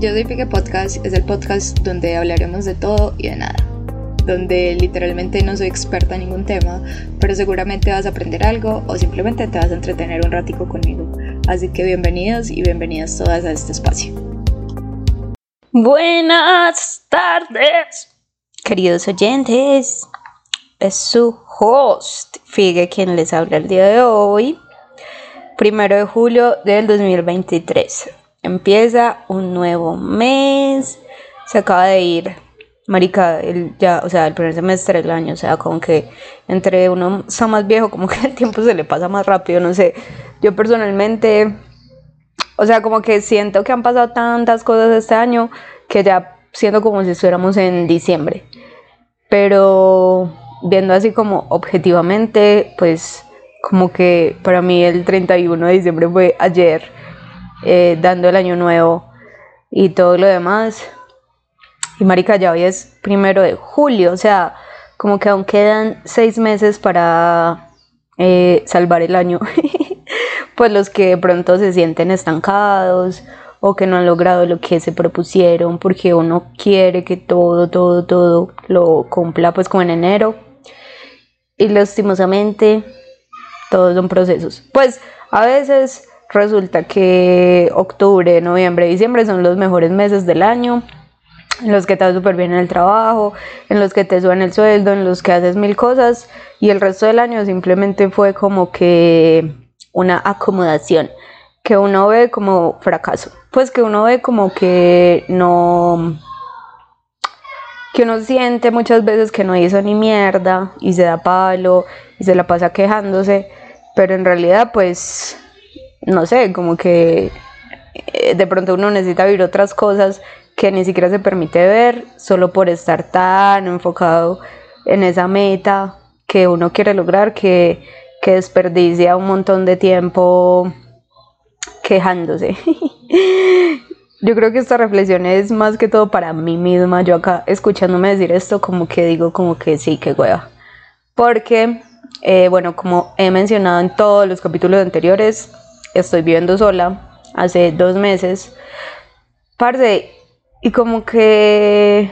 Yo soy Pique Podcast, es el podcast donde hablaremos de todo y de nada. Donde literalmente no soy experta en ningún tema, pero seguramente vas a aprender algo o simplemente te vas a entretener un ratico conmigo. Así que bienvenidos y bienvenidas todas a este espacio. Buenas tardes, queridos oyentes. Es su host, Figue, quien les habla el día de hoy, primero de julio del 2023. Empieza un nuevo mes, se acaba de ir, marica, el, ya, o sea, el primer semestre del año, o sea, como que entre uno está más viejo, como que el tiempo se le pasa más rápido, no sé. Yo personalmente, o sea, como que siento que han pasado tantas cosas este año que ya siento como si estuviéramos en diciembre. Pero viendo así como objetivamente, pues como que para mí el 31 de diciembre fue ayer eh, dando el año nuevo y todo lo demás. Y marica, ya hoy es primero de julio, o sea, como que aún quedan seis meses para eh, salvar el año. pues los que de pronto se sienten estancados o que no han logrado lo que se propusieron porque uno quiere que todo, todo, todo lo cumpla pues como en enero. Y lastimosamente todos son procesos. Pues a veces resulta que octubre, noviembre, diciembre son los mejores meses del año, en los que te va súper bien en el trabajo, en los que te suben el sueldo, en los que haces mil cosas y el resto del año simplemente fue como que una acomodación que uno ve como fracaso, pues que uno ve como que no que uno siente muchas veces que no hizo ni mierda y se da palo y se la pasa quejándose, pero en realidad pues no sé, como que eh, de pronto uno necesita vivir otras cosas que ni siquiera se permite ver solo por estar tan enfocado en esa meta que uno quiere lograr que, que desperdicia un montón de tiempo quejándose. Yo creo que esta reflexión es más que todo para mí misma. Yo acá escuchándome decir esto como que digo como que sí, que hueva. Porque, eh, bueno, como he mencionado en todos los capítulos anteriores, estoy viviendo sola hace dos meses. Parce, y como que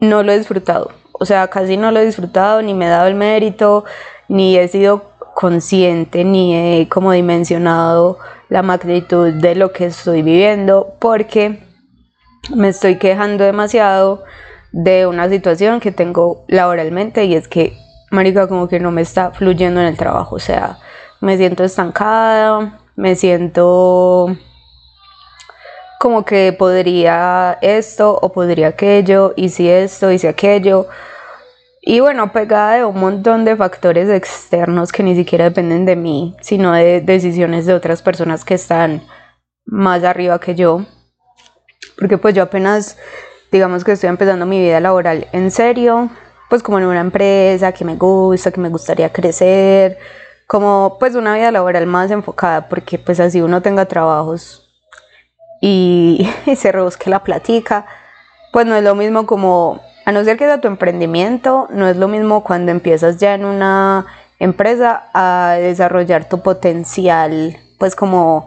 no lo he disfrutado. O sea, casi no lo he disfrutado, ni me he dado el mérito, ni he sido consciente, ni he como dimensionado la magnitud de lo que estoy viviendo, porque me estoy quejando demasiado de una situación que tengo laboralmente y es que, marica, como que no me está fluyendo en el trabajo. O sea, me siento estancada, me siento como que podría esto o podría aquello, y si esto, y si aquello. Y bueno, pegada de un montón de factores externos que ni siquiera dependen de mí, sino de decisiones de otras personas que están más arriba que yo. Porque pues yo apenas, digamos que estoy empezando mi vida laboral en serio, pues como en una empresa que me gusta, que me gustaría crecer, como pues una vida laboral más enfocada, porque pues así uno tenga trabajos y, se rebusque la platica, pues no es lo mismo como, a no ser que sea tu emprendimiento, no es lo mismo cuando empiezas ya en una empresa a desarrollar tu potencial, pues como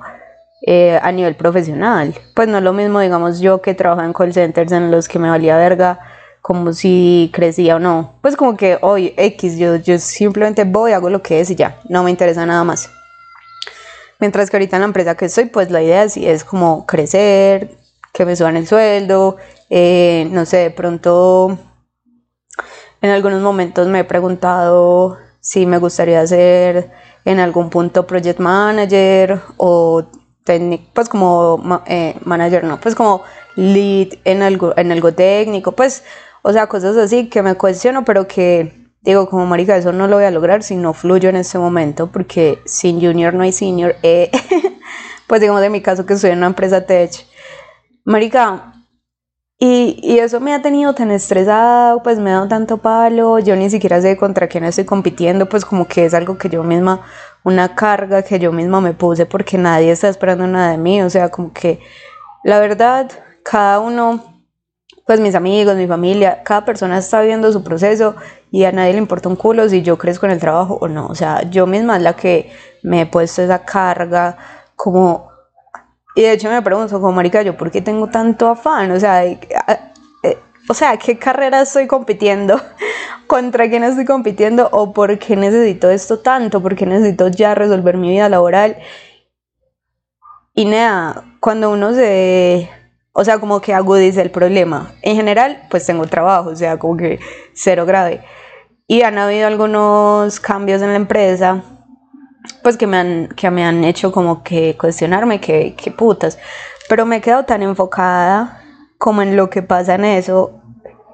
eh, a nivel profesional. Pues no es lo mismo, digamos, yo que trabajo en call centers en los que me valía verga como si crecía o no. Pues como que hoy X, yo, yo simplemente voy, hago lo que es y ya, no me interesa nada más. Mientras que ahorita en la empresa que estoy, pues la idea sí es como crecer, que me suban el sueldo, eh, no sé, de pronto en algunos momentos me he preguntado si me gustaría ser en algún punto project manager o técnico, pues como eh, manager, no, pues como lead en algo, en algo técnico, pues o sea, cosas así que me cuestiono, pero que digo, como marica, eso no lo voy a lograr si no fluyo en este momento, porque sin junior no hay senior. Eh, pues digamos en mi caso que estoy en una empresa tech. Marica, y, y, eso me ha tenido tan estresado, pues me ha dado tanto palo, yo ni siquiera sé contra quién estoy compitiendo, pues como que es algo que yo misma, una carga que yo misma me puse porque nadie está esperando nada de mí, o sea, como que la verdad, cada uno pues mis amigos, mi familia, cada persona está viviendo su proceso y a nadie le importa un culo si yo crezco en el trabajo o no. O sea, yo misma es la que me he puesto esa carga como Y de hecho me pregunto, como marica, ¿yo por qué tengo tanto afán? O sea, eh, o sea, ¿qué carrera estoy compitiendo? ¿Contra quién estoy compitiendo? ¿O por qué necesito esto tanto? ¿Por qué necesito ya resolver mi vida laboral? Y nada, cuando uno se... O sea, como que agudiza el problema. En general, pues tengo trabajo, o sea, como que cero grave. Y han habido algunos cambios en la empresa pues que me han, que me han hecho como que cuestionarme que, que putas. Pero me he quedado tan enfocada como en lo que pasa en eso,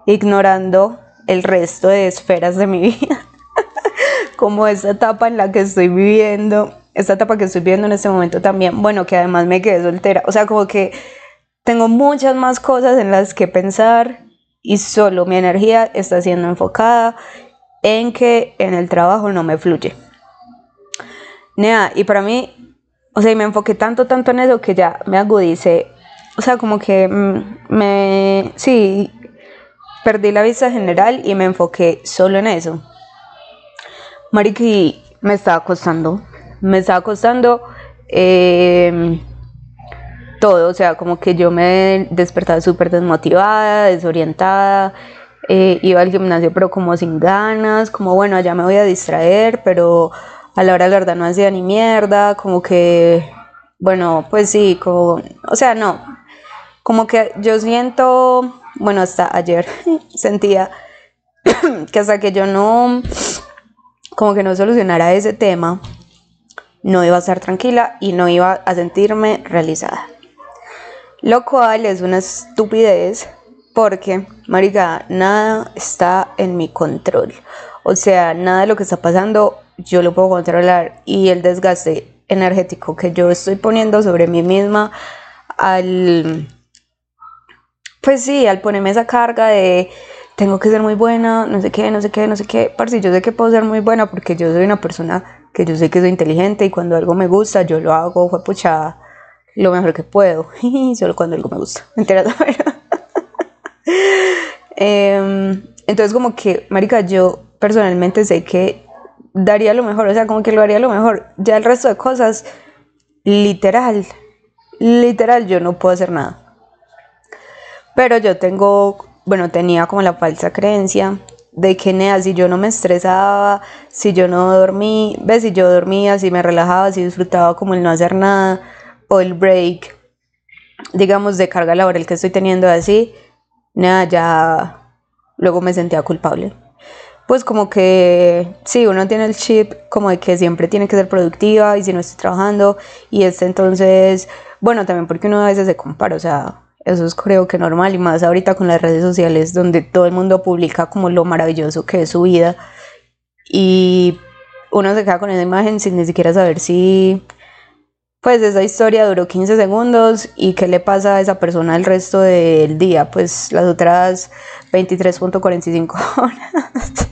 ignorando el resto de esferas de mi vida. como esta etapa en la que estoy viviendo, esta etapa que estoy viviendo en este momento también, bueno, que además me quedé soltera. O sea, como que tengo muchas más cosas en las que pensar y solo mi energía está siendo enfocada en que en el trabajo no me fluye. Nea, y para mí, o sea, me enfoqué tanto, tanto en eso que ya me agudicé. O sea, como que mm, me. Sí, perdí la vista general y me enfoqué solo en eso. Mariki, me estaba costando. Me estaba costando. Em, todo, o sea, como que yo me despertaba súper desmotivada, desorientada, eh, iba al gimnasio pero como sin ganas, como bueno, allá me voy a distraer, pero a la hora de la verdad no hacía ni mierda, como que, bueno, pues sí, como, o sea, no, como que yo siento, bueno, hasta ayer sentía que hasta que yo no, como que no solucionara ese tema, no iba a estar tranquila y no iba a sentirme realizada. Lo cual es una estupidez porque, marica, nada está en mi control. O sea, nada de lo que está pasando yo lo puedo controlar. Y el desgaste energético que yo estoy poniendo sobre mí misma al pues sí, al ponerme esa carga de tengo que ser muy buena, no sé qué, no sé qué, no sé qué, parce, yo sé que puedo ser muy buena porque yo soy una persona que yo sé que soy inteligente y cuando algo me gusta yo lo hago, fue pucha, lo mejor que puedo, solo cuando algo me gusta, ¿entiendes? eh, entonces como que, marica, yo personalmente sé que daría lo mejor, o sea, como que lo haría lo mejor. Ya el resto de cosas, literal, literal, yo no puedo hacer nada. Pero yo tengo, bueno, tenía como la falsa creencia de que nea, si yo no me estresaba, si yo no dormí, ves, si yo dormía, si me relajaba, si disfrutaba como el no hacer nada, o el break, digamos, de carga laboral que estoy teniendo así, nada, ya luego me sentía culpable. Pues como que sí, uno tiene el chip como de que siempre tiene que ser productiva y si no estoy trabajando y este entonces, bueno, también porque uno a veces se compara, o sea, eso es creo que normal y más ahorita con las redes sociales donde todo el mundo publica como lo maravilloso que es su vida y uno se queda con esa imagen sin ni siquiera saber si pues esa historia duró 15 segundos y qué le pasa a esa persona el resto del día, pues las otras 23.45 horas.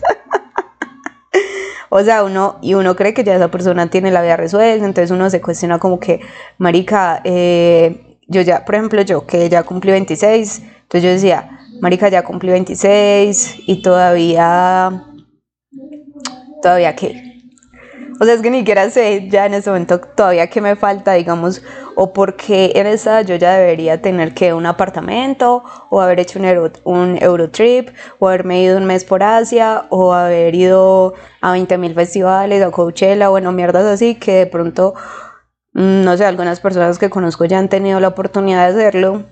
o sea, uno, y uno cree que ya esa persona tiene la vida resuelta, entonces uno se cuestiona como que, marica, eh, yo ya, por ejemplo, yo que ya cumplí 26, entonces yo decía, marica, ya cumplí 26 y todavía, todavía qué, o sea, es que ni siquiera sé ya en ese momento todavía qué me falta, digamos, o por qué en esa yo ya debería tener que un apartamento, o haber hecho un, Euro, un Eurotrip, o haberme ido un mes por Asia, o haber ido a 20.000 festivales, o Coachella, bueno, mierdas así, que de pronto, mm, no sé, algunas personas que conozco ya han tenido la oportunidad de hacerlo.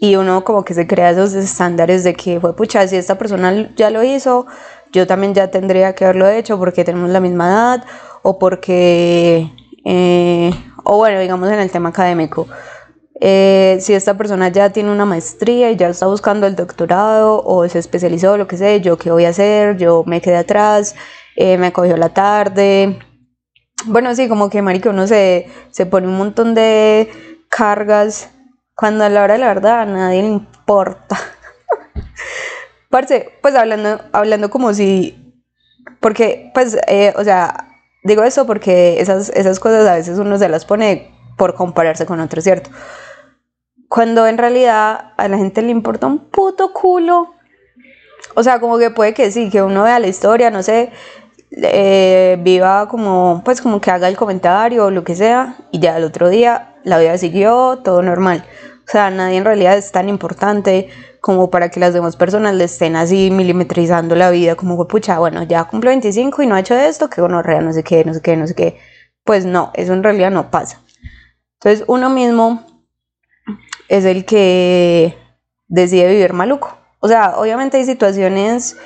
Y uno como que se crea esos estándares de que fue pucha, si esta persona ya lo hizo, yo también ya tendría que haberlo hecho porque tenemos la misma edad o porque, eh, o bueno, digamos en el tema académico. Eh, si esta persona ya tiene una maestría y ya está buscando el doctorado o se especializó, lo que sé, yo qué voy a hacer, yo me quedé atrás, eh, me cogió la tarde. Bueno, sí, como que marica uno se, se pone un montón de cargas cuando a la hora de la verdad a nadie le importa. Parce, pues hablando, hablando como si, porque, pues, eh, o sea, digo eso porque esas, esas cosas a veces uno se las pone por compararse con otro, ¿cierto? Cuando en realidad a la gente le importa un puto culo. O sea, como que puede que sí, que uno vea la historia, no sé, eh, viva como, pues como que haga el comentario o lo que sea, y ya el otro día la vida siguió, todo normal. O sea, nadie en realidad es tan importante como para que las demás personas le estén así milimetrizando la vida, como, pucha, bueno, ya cumple 25 y no ha hecho esto, que bueno, no sé qué, no sé qué, no sé qué. Pues no, eso en realidad no pasa. Entonces uno mismo es el que decide vivir maluco. O sea, obviamente hay situaciones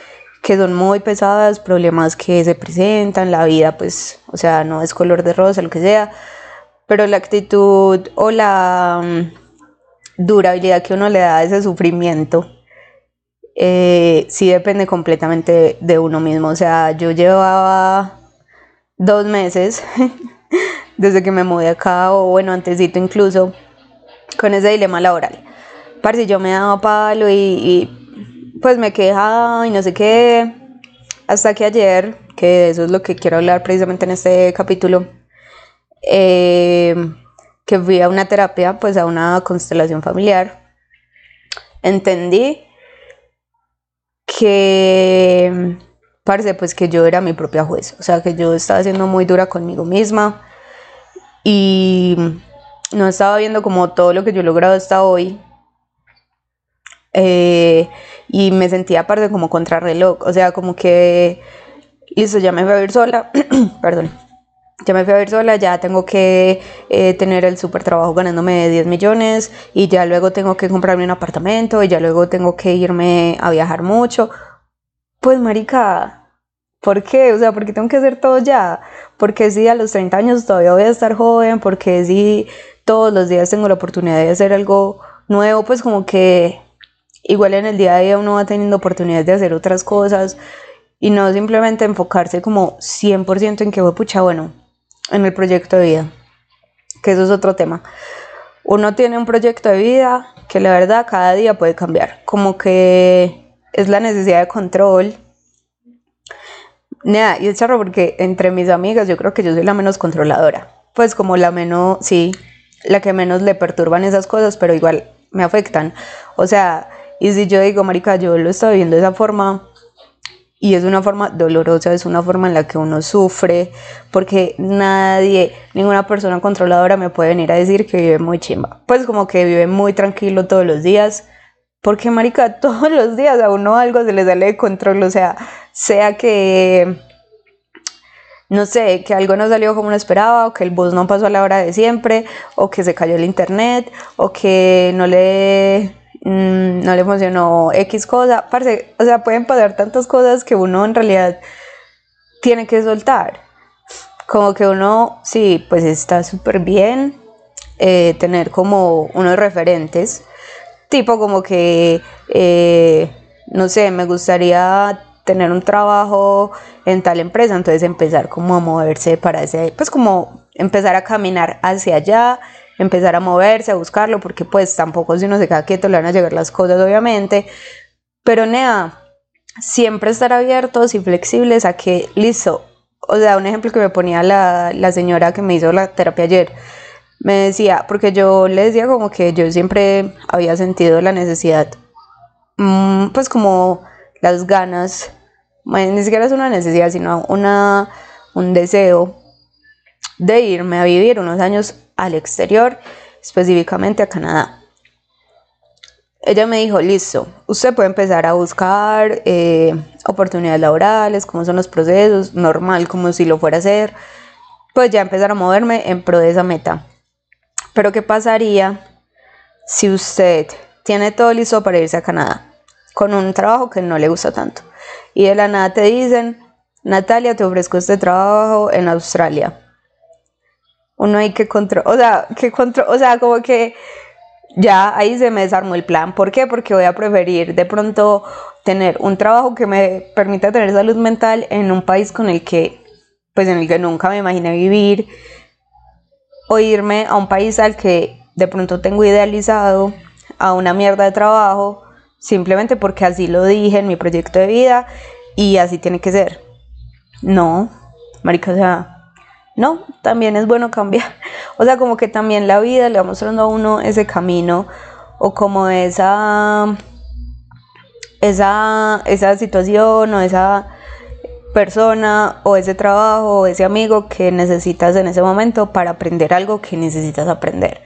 que son muy pesadas, problemas que se presentan, la vida pues, o sea, no es color de rosa, lo que sea, pero la actitud o la mm, durabilidad que uno le da a ese sufrimiento eh, sí depende completamente de uno mismo. O sea, yo llevaba dos meses desde que me mudé acá, o bueno, antesito incluso, con ese dilema laboral. Parce, yo me daba palo y, pues me quejaba y no sé qué, hasta que ayer, que eso es lo que quiero hablar precisamente en este capítulo, eh, que fui a una terapia, pues a una constelación familiar, entendí que, parece pues que yo era mi propia juez, o sea, que yo estaba siendo muy dura conmigo misma y no estaba viendo como todo lo que yo he logrado hasta hoy. Eh, y me sentía aparte como contrarreloj, o sea, como que, listo, ya me voy a ir sola, perdón, ya me fui a ver sola, ya tengo que eh, tener el super trabajo ganándome 10 millones y ya luego tengo que comprarme un apartamento y ya luego tengo que irme a viajar mucho. Pues marica, ¿por qué? O sea, ¿por qué tengo que hacer todo ya? Porque si a los 30 años todavía voy a estar joven, porque si todos los días tengo la oportunidad de hacer algo nuevo, pues como que igual en el día a día uno va teniendo oportunidades de hacer otras cosas y no simplemente enfocarse como 100% en que, pucha, bueno, en el proyecto de vida, que eso es otro tema. Uno tiene un proyecto de vida que la verdad cada día puede cambiar, como que es la necesidad de control. Nada, y es charro porque entre mis amigas yo creo que yo soy la menos controladora, pues como la menos, sí, la que menos le perturban esas cosas, pero igual me afectan. O sea, y si yo digo, marica, yo lo estoy viendo de esa forma, y es una forma dolorosa, es una forma en la que uno sufre, porque nadie, ninguna persona controladora me puede venir a decir que vive muy chimba. Pues como que vive muy tranquilo todos los días, porque marica, todos los días a uno algo se le sale de control, o sea, sea que no sé, que algo no salió como uno esperaba, o que el bus no pasó a la hora de siempre, o que se cayó el internet, o que no le Mm, no le funcionó X cosa, parce, o sea, pueden pasar tantas cosas que uno en realidad tiene que soltar. Como que uno, sí, pues está súper bien eh, tener como unos referentes, tipo como que, eh, no sé, me gustaría tener un trabajo en tal empresa, entonces empezar como a moverse para ese, pues como empezar a caminar hacia allá empezar a moverse, a buscarlo, porque pues tampoco si uno se queda quieto le van a llegar las cosas, obviamente. Pero nada, siempre estar abiertos y flexibles a que, listo, o sea, un ejemplo que me ponía la, la señora que me hizo la terapia ayer, me decía, porque yo le decía como que yo siempre había sentido la necesidad, mm, pues como las ganas, ni siquiera es una necesidad, sino una, un deseo de irme a vivir unos años al exterior, específicamente a Canadá. Ella me dijo, listo, usted puede empezar a buscar eh, oportunidades laborales, cómo son los procesos, normal, como si lo fuera a hacer, pues ya empezar a moverme en pro de esa meta. Pero ¿qué pasaría si usted tiene todo listo para irse a Canadá con un trabajo que no le gusta tanto? Y de la nada te dicen, Natalia, te ofrezco este trabajo en Australia uno hay que control, o sea, que control, o sea, como que ya ahí se me desarmó el plan. ¿Por qué? Porque voy a preferir de pronto tener un trabajo que me permita tener salud mental en un país con el que, pues en el que nunca me imaginé vivir, o irme a un país al que de pronto tengo idealizado, a una mierda de trabajo, simplemente porque así lo dije en mi proyecto de vida y así tiene que ser. No, marica, o sea, no, también es bueno cambiar. O sea, como que también la vida le va mostrando a uno ese camino o como esa, esa, esa situación o esa, persona o ese trabajo o ese amigo que necesitas en ese momento para aprender algo que necesitas aprender.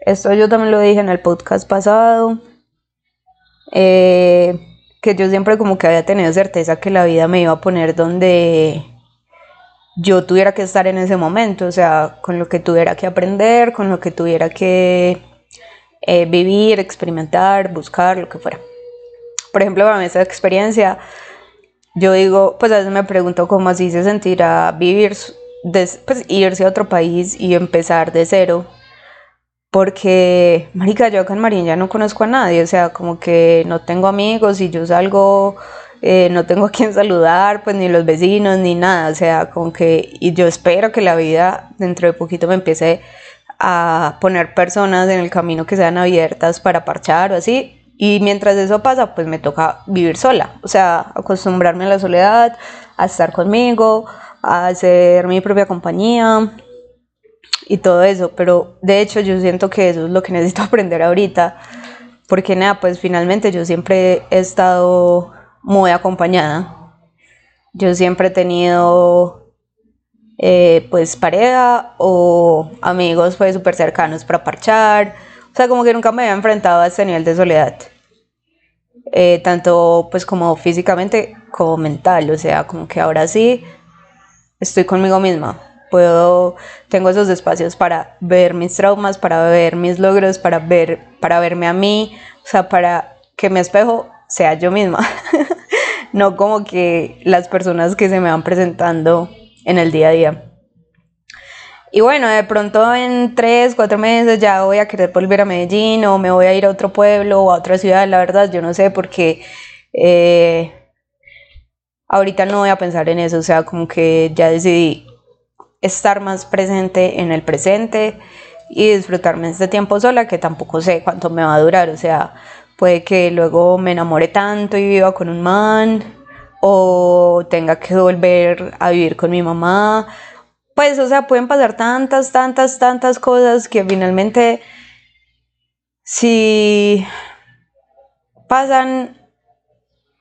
Esto yo también lo dije en el podcast pasado, eh, que yo siempre como que había tenido certeza que la vida me iba a poner donde yo tuviera que estar en ese momento, o sea, con lo que tuviera que aprender, con lo que tuviera que eh, vivir, experimentar, buscar, lo que fuera. Por ejemplo, para mí esa experiencia, yo digo, pues a veces me pregunto cómo así se sentirá vivir, pues irse a otro país y empezar de cero. Porque, marica, yo acá en Marín ya no conozco a nadie, o sea, como que no tengo amigos y yo salgo eh, no tengo a quien saludar, pues ni los vecinos, ni nada, o sea, como que, y yo espero que la vida dentro de poquito me empiece a poner personas en el camino que sean abiertas para parchar o así, y mientras eso pasa, pues me toca vivir sola, o sea, acostumbrarme a la soledad, a estar conmigo, a hacer mi propia compañía y todo eso, pero de hecho yo siento que eso es lo que necesito aprender ahorita, porque nada, pues finalmente yo siempre he estado muy acompañada. Yo siempre he tenido eh, pues pareja o amigos pues súper cercanos para parchar. O sea, como que nunca me había enfrentado a este nivel de soledad. Eh, tanto pues como físicamente como mental. O sea, como que ahora sí estoy conmigo misma. Puedo, tengo esos espacios para ver mis traumas, para ver mis logros, para ver, para verme a mí, o sea, para que mi espejo sea yo misma, no como que las personas que se me van presentando en el día a día. Y bueno, de pronto en tres, cuatro meses ya voy a querer volver a Medellín o me voy a ir a otro pueblo o a otra ciudad, la verdad, yo no sé porque eh, ahorita no voy a pensar en eso, o sea, como que ya decidí estar más presente en el presente y disfrutarme este tiempo sola que tampoco sé cuánto me va a durar, o sea, Puede que luego me enamore tanto y viva con un man o tenga que volver a vivir con mi mamá. Pues, o sea, pueden pasar tantas, tantas, tantas cosas que finalmente, si pasan,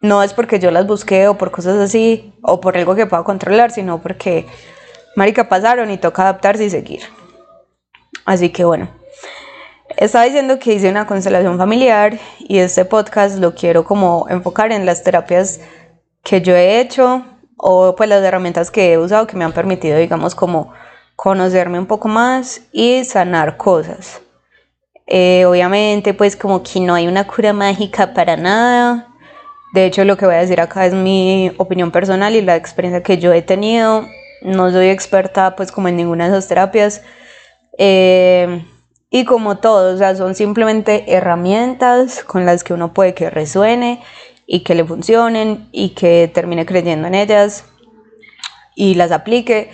no es porque yo las busqué o por cosas así, o por algo que pueda controlar, sino porque, marica, pasaron y toca adaptarse y seguir. Así que bueno. Estaba diciendo que hice una constelación familiar y este podcast lo quiero como enfocar en las terapias que yo he hecho o pues las herramientas que he usado que me han permitido digamos como conocerme un poco más y sanar cosas. Eh, obviamente pues como que no hay una cura mágica para nada. De hecho lo que voy a decir acá es mi opinión personal y la experiencia que yo he tenido. No soy experta pues como en ninguna de esas terapias. Eh, y como todo, o sea, son simplemente herramientas con las que uno puede que resuene y que le funcionen y que termine creyendo en ellas y las aplique.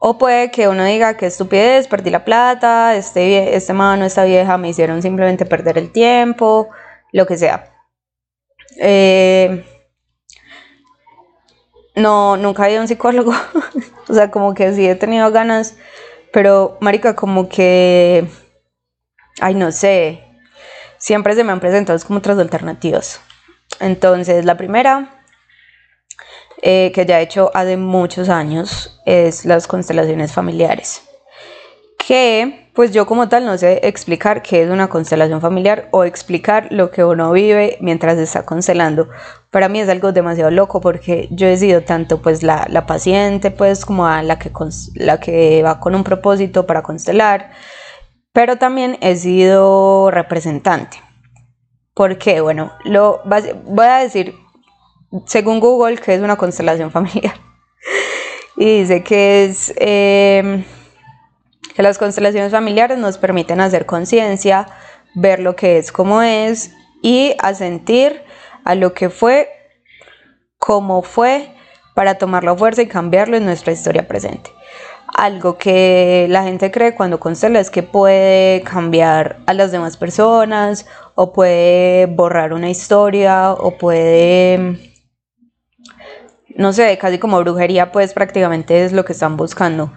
O puede que uno diga que estupidez, perdí la plata, este, este mano, esta vieja me hicieron simplemente perder el tiempo, lo que sea. Eh, no, nunca he ido a un psicólogo, o sea, como que sí he tenido ganas, pero marica, como que ay, no sé, siempre se me han presentado como otras alternativas. Entonces, la primera, eh, que ya he hecho hace muchos años, es las constelaciones familiares. Que, pues yo como tal no sé explicar qué es una constelación familiar o explicar lo que uno vive mientras está constelando. Para mí es algo demasiado loco porque yo he sido tanto pues la, la paciente, pues como a la que, la que va con un propósito para constelar, pero también he sido representante. ¿Por qué? Bueno, lo, voy a decir, según Google, que es una constelación familiar. y dice que es em, que las constelaciones familiares nos permiten hacer conciencia, ver lo que es como es y asentir a lo que fue, como fue, para tomar la fuerza y cambiarlo en nuestra historia presente algo que la gente cree cuando constela es que puede cambiar a las demás personas o puede borrar una historia o puede no sé, casi como brujería pues prácticamente es lo que están buscando.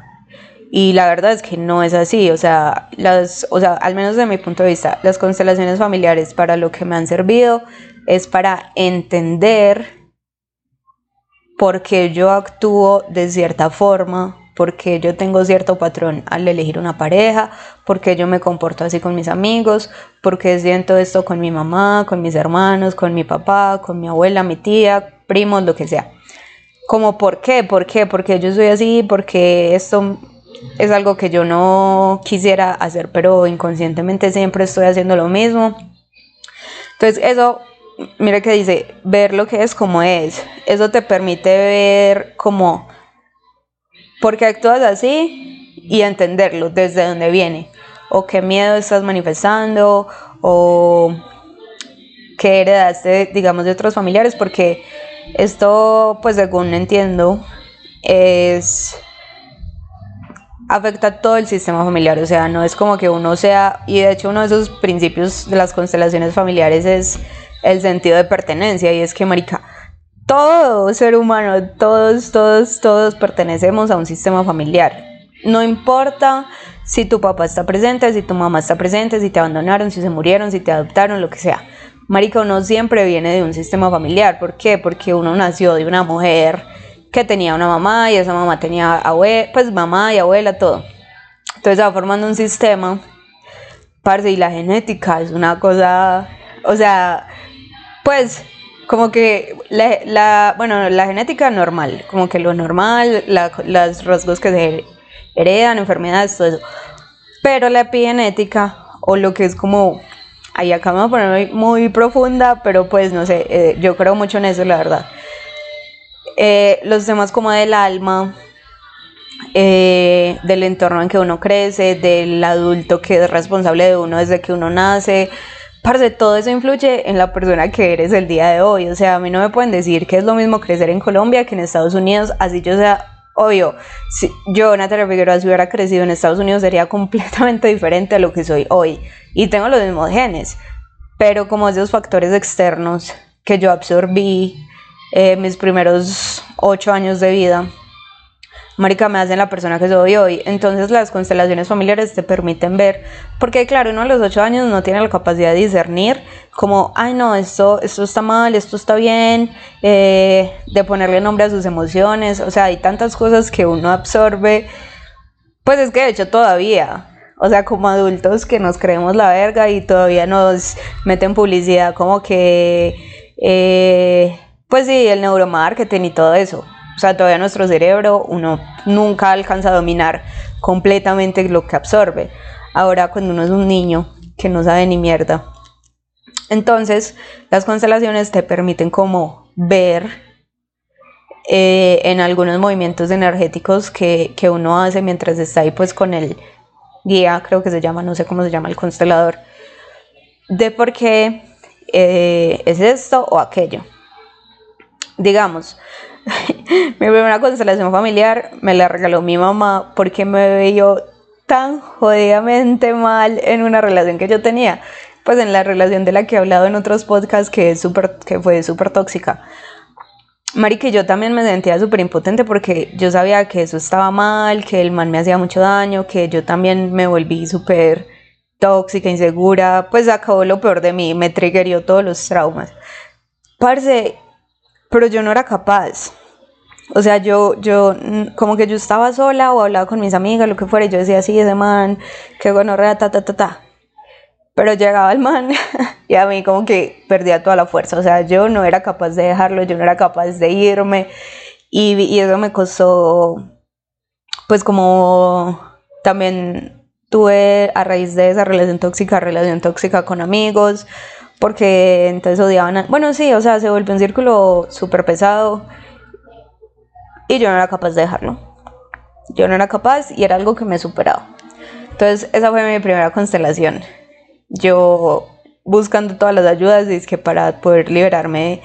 Y la verdad es que no es así, o sea, las, o sea, al menos desde mi punto de vista, las constelaciones familiares para lo que me han servido es para entender por qué yo actúo de cierta forma, por qué yo tengo cierto patrón al elegir una pareja, por qué yo me comporto así con mis amigos, por qué siento esto con mi mamá, con mis hermanos, con mi papá, con mi abuela, mi tía, primos, lo que sea. Como por qué, por qué, porque yo soy así, porque esto es algo que yo no quisiera hacer, pero inconscientemente siempre estoy haciendo lo mismo. Entonces eso, mira que dice, ver lo que es como es. Eso te permite ver como por qué actúas así y entenderlo desde dónde viene. O qué miedo estás manifestando, o qué heredaste, digamos, de otros familiares, porque esto, pues según entiendo, es afecta todo el sistema familiar, o sea, no es como que uno sea, y de hecho uno de esos principios de las constelaciones familiares es el sentido de pertenencia, y es que, marica, todo ser humano, todos, todos, todos pertenecemos a un sistema familiar. No importa si tu papá está presente, si tu mamá está presente, si te abandonaron, si se murieron, si te adoptaron, lo que sea. Marica, uno siempre viene de un sistema familiar. ¿Por qué? Porque uno nació de una mujer que tenía una mamá y esa mamá tenía abuela, pues mamá y abuela, todo. Entonces va formando un sistema, parce, y la genética es una cosa, o sea, pues como que la, bueno, la genética normal, como que lo normal, los rasgos que se heredan, enfermedades, todo eso. Pero la epigenética, o lo que es como, ahí acá me voy a poner muy, profunda, pero pues no sé, eh, yo creo mucho en eso, la verdad eh, los temas como del alma, eh, del entorno en que uno crece, del adulto que es responsable de uno desde que uno nace. Parce, todo eso influye en la persona que eres el día de hoy. O sea, a mí no me pueden decir que es lo mismo crecer en Colombia que en Estados Unidos. Así yo sea, obvio, si yo, Natalia Figueroa, si hubiera crecido en Estados Unidos sería completamente diferente a lo que soy hoy. Y tengo los mismos genes. Pero como esos factores externos que yo absorbí, eh, mis primeros ocho años de vida, marica, me hacen la persona que soy hoy. Entonces las constelaciones familiares te permiten ver, porque claro, uno a los ocho años no tiene la capacidad de discernir como, ay no, esto, esto está mal, esto está bien, eh, de ponerle nombre a sus emociones, o sea, hay tantas cosas que uno absorbe, pues es que de hecho todavía, o sea, como adultos que nos creemos la verga y todavía nos meten publicidad como que... Eh, pues sí, el neuromarketing y todo eso. O sea, todavía nuestro cerebro, uno nunca alcanza a dominar completamente lo que absorbe. Ahora, cuando uno es un niño que no sabe ni mierda. Entonces, las constelaciones te permiten como ver eh, en algunos movimientos energéticos que, uno hace mientras está ahí pues con el guía, creo que se llama, no sé cómo se llama el constelador, de por qué eh, es esto o aquello digamos, mi primera constelación familiar me la regaló mi mamá porque me veía tan jodidamente mal en una relación que yo tenía. Pues en la relación de la que he hablado en otros podcasts que, es super, que fue súper tóxica. Mari, que yo también me sentía súper impotente porque yo sabía que eso estaba mal, que el man me hacía mucho daño, que yo también me volví súper tóxica, insegura, pues acabó lo peor de mí, me triggerió todos los traumas. Parce, pero yo no era capaz. O sea, yo, yo, mm, como que yo estaba sola o hablaba con mis amigas, lo que fuera, y yo decía, sí, ese man, qué bueno, ta, ta, ta, ta. Pero llegaba el man y a mí como que perdía toda la fuerza. O sea, yo no era capaz de dejarlo, yo no era capaz de irme. Y, y eso me costó, pues como también tuve a raíz de esa relación tóxica, relación tóxica con amigos, porque entonces odiaban, bueno, sí, o sea, se volvió un círculo súper pesado y yo no era capaz de dejarlo. Yo no era capaz y era algo que me superaba. Entonces, esa fue mi primera constelación. Yo buscando todas las ayudas, y es que para poder liberarme,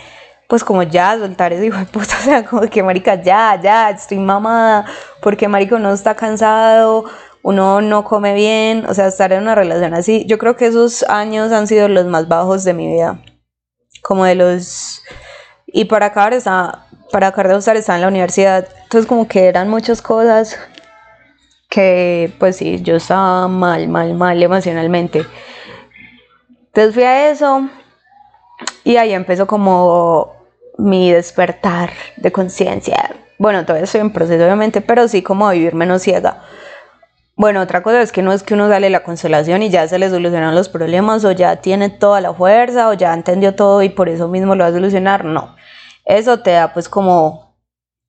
pues como ya, soltar ese hijo de puta, o sea, como que marica, ya, ya, estoy mamada, porque marico no está cansado, uno no come bien, o sea, estar en una relación así, yo creo que esos años han sido los más bajos de mi vida, como de los... Y para acabar, está, para acabar de usar, estaba en la universidad, entonces como que eran muchas cosas que, pues sí, yo estaba mal, mal, mal emocionalmente. Entonces fui a eso y ahí empezó como mi despertar de conciencia. Bueno, todavía estoy en proceso, obviamente, pero sí como a vivir menos ciega. Bueno, otra cosa es que no es que uno sale la constelación y ya se le solucionan los problemas o ya tiene toda la fuerza o ya entendió todo y por eso mismo lo va a solucionar. No, eso te da pues como,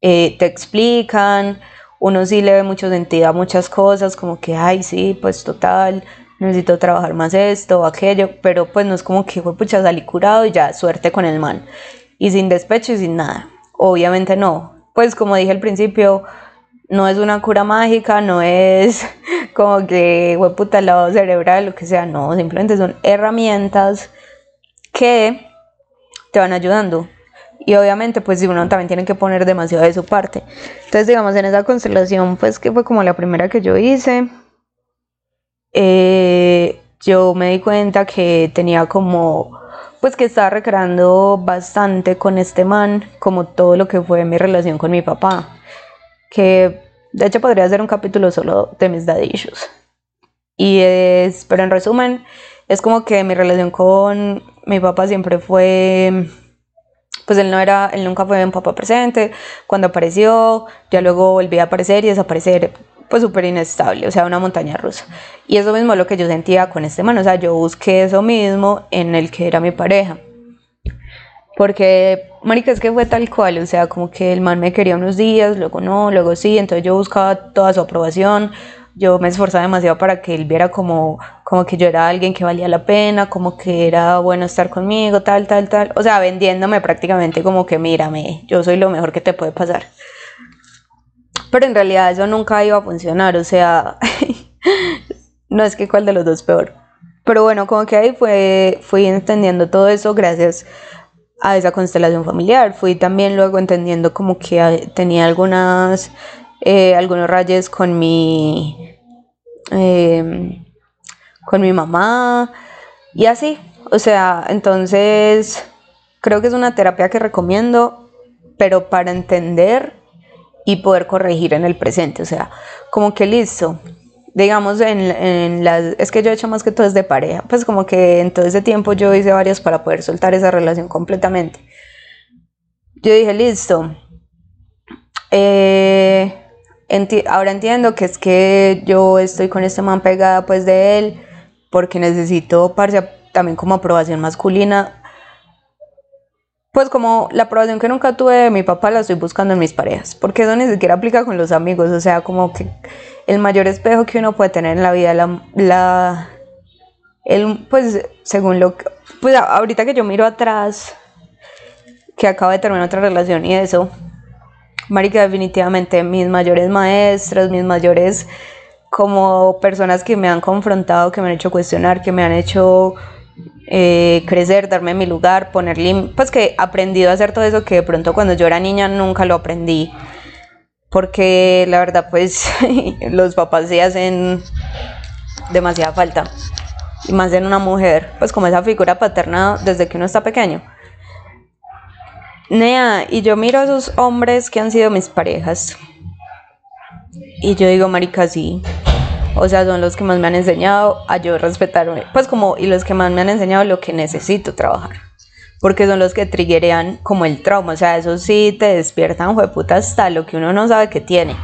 eh, te explican, uno sí le ve mucho sentido a muchas cosas, como que, ay, sí, pues total, necesito trabajar más esto o aquello, pero pues no es como que, pucha, salí curado y ya, suerte con el man. Y sin despecho y sin nada. Obviamente no. Pues como dije al principio, no es una cura mágica, no es como que, fue puta, lado cerebral, lo que sea, no, simplemente son herramientas que te van ayudando. Y obviamente, pues uno también tiene que poner demasiado de su parte. Entonces, digamos, en esa constelación, pues que fue como la primera que yo hice, eh, yo me di cuenta que tenía como, pues que estaba recreando bastante con este man, como todo lo que fue mi relación con mi papá que de hecho podría ser un capítulo solo de mis dadillos. Y es, pero en resumen, es como que mi relación con mi papá siempre fue, pues él no era, él nunca fue un papá presente. Cuando apareció, ya luego volvía a aparecer y desaparecer, pues súper inestable, o sea, una montaña rusa. Y eso mismo es lo que yo sentía con este man, o sea, yo busqué eso mismo en el que era mi pareja. Porque, marica, es que fue tal cual, o sea, como que el man me quería unos días, luego no, luego sí, entonces yo buscaba toda su aprobación, yo me esforzaba demasiado para que él viera como, como que yo era alguien que valía la pena, como que era bueno estar conmigo, tal, tal, tal, o sea, vendiéndome prácticamente como que mírame, yo soy lo mejor que te puede pasar. Pero en realidad eso nunca iba a funcionar, o sea, no es que cuál de los dos peor. Pero bueno, como que ahí fue, fui entendiendo todo eso gracias a esa constelación familiar. Fui también luego entendiendo como que tenía algunas, eh, algunos rayos con mi, em, con mi mamá y así. O sea, entonces creo que es una terapia que recomiendo, pero para entender y poder corregir en el presente. O sea, como que listo, digamos, en, en las, es que yo he hecho más que todo es de pareja, pues como que en todo ese tiempo yo hice varias para poder soltar esa relación completamente. Yo dije, listo, eh, ahora entiendo que es que yo estoy con este man pegada pues de él, porque necesito parce, también como aprobación masculina, pues como la aprobación que nunca tuve de mi papá la estoy buscando en mis parejas, porque eso ni siquiera aplica con los amigos, o sea, como que el mayor espejo que uno puede tener en la vida, la, la el, pues según lo que, pues ahorita que yo miro atrás, que acabo de terminar otra relación y eso, marica, definitivamente mis mayores maestros, mis mayores como personas que me han confrontado, que me han hecho cuestionar, que me han hecho eh, crecer, darme mi lugar, poner pues que he aprendido a hacer todo eso que de pronto cuando yo era niña nunca lo aprendí. Porque la verdad pues los papás sí hacen demasiada falta. Y más en una mujer pues como esa figura paterna desde que uno está pequeño. Nea, y yo miro a esos hombres que han sido mis parejas. Y yo digo marica sí o sea son los que más me han enseñado a yo respetarme pues como y los que más me han enseñado lo que necesito trabajar. Porque son los que triggerean como el trauma, o sea, eso sí te despiertan, fue puta, hasta lo que uno no sabe que tiene.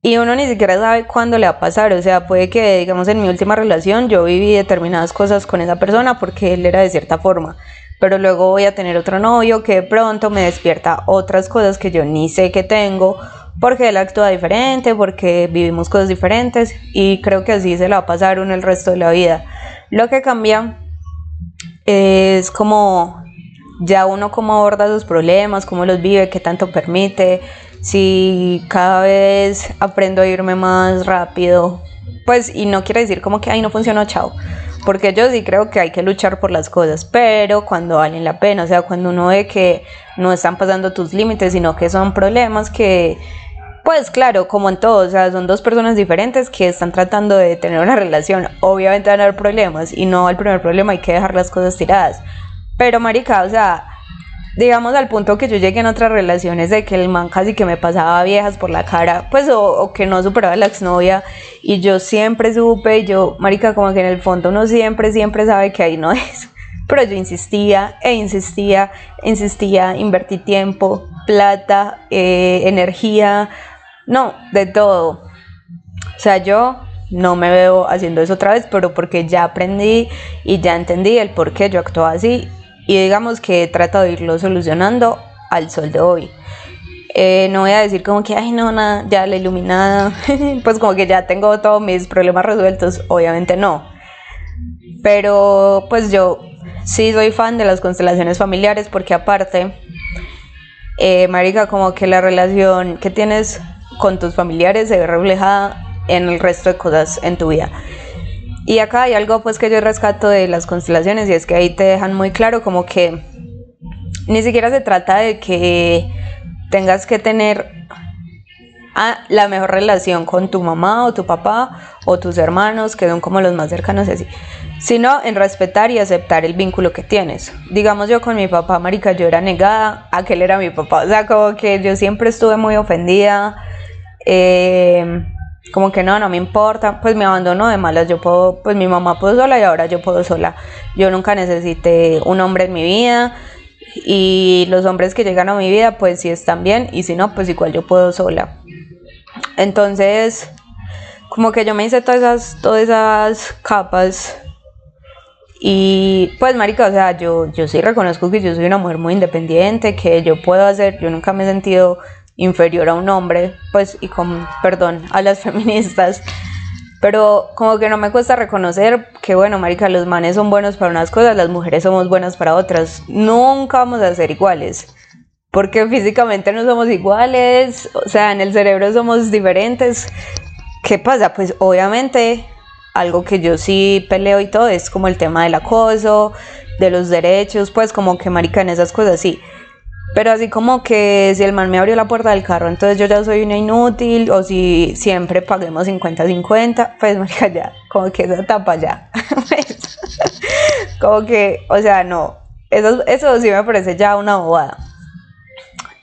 Y uno ni siquiera sabe cuándo le va a pasar, o sea, puede que, digamos, en mi última relación yo viví determinadas cosas con esa persona porque él era de cierta forma, pero luego voy a tener otro novio que de pronto me despierta otras cosas que yo ni sé que tengo, porque él actúa diferente, porque vivimos cosas diferentes y creo que así se la va a pasar uno el resto de la vida. Lo que cambia es como ya uno cómo aborda sus problemas, cómo los vive, qué tanto permite, si cada vez aprendo a irme más rápido, pues y no quiere decir como que, ay, no funcionó, chao, porque yo sí creo que hay que luchar por las cosas, pero cuando valen la pena, o sea, cuando uno ve que no están pasando tus límites, sino que son problemas que, pues claro, como en todo, o sea, son dos personas diferentes que están tratando de tener una relación, obviamente van a haber problemas y no al primer problema hay que dejar las cosas tiradas pero marica, o sea, digamos al punto que yo llegué en otras relaciones de que el man casi que me pasaba viejas por la cara, pues o, que no superaba a la exnovia y yo siempre supe yo, marica, como que en el fondo uno siempre, siempre sabe que ahí no es. Pero yo insistía e insistía, insistía, invertí tiempo, plata, eh, energía, no, de todo. O sea, yo no me veo haciendo eso otra vez, pero porque ya aprendí y ya entendí el por qué yo actuaba así y digamos que he tratado de irlo solucionando al sol de hoy. Eh, no voy a decir como que, ay, no, nada, ya la iluminada, pues como que ya tengo todos mis problemas resueltos, obviamente no. Pero pues yo sí soy fan de las constelaciones familiares porque aparte, eh, Marica, como que la relación que tienes con tus familiares se ve reflejada en el resto de cosas en tu vida. Y acá hay algo pues que yo rescato de las constelaciones y es que ahí te dejan muy claro como que ni siquiera se trata de que tengas que tener ah, la mejor relación con tu mamá o tu papá o tus hermanos, que son como los más cercanos así, sino en respetar y aceptar el vínculo que tienes. Digamos yo con mi papá, marica, yo era negada a que era mi papá, o sea, como que yo siempre estuve muy ofendida. Eh, como que no, no me importa, pues me abandono de malas, yo puedo, pues mi mamá pudo sola y ahora yo puedo sola. Yo nunca necesité un hombre en mi vida y los hombres que llegan a mi vida pues si están bien y si no pues igual yo puedo sola. Entonces, como que yo me hice todas esas, todas esas capas y pues marica, o sea, yo, yo sí reconozco que yo soy una mujer muy independiente, que yo puedo hacer, yo nunca me he sentido inferior a un hombre, pues, y con perdón a las feministas, pero como que no me cuesta reconocer que, bueno, marica, los manes son buenos para unas cosas, las mujeres somos buenas para otras. Nunca vamos a ser iguales, porque físicamente no somos iguales, o sea, en el cerebro somos diferentes. ¿Qué pasa? Pues obviamente algo que yo sí peleo y todo es como el tema del acoso, de los derechos, pues como que marica en esas cosas sí. Pero así como que si el man me abrió la puerta del carro, entonces yo ya soy una inútil, o si siempre paguemos 50-50, pues marica ya, como que esa tapa ya. Pues, como que, o sea, no, eso, eso sí me parece ya una bobada.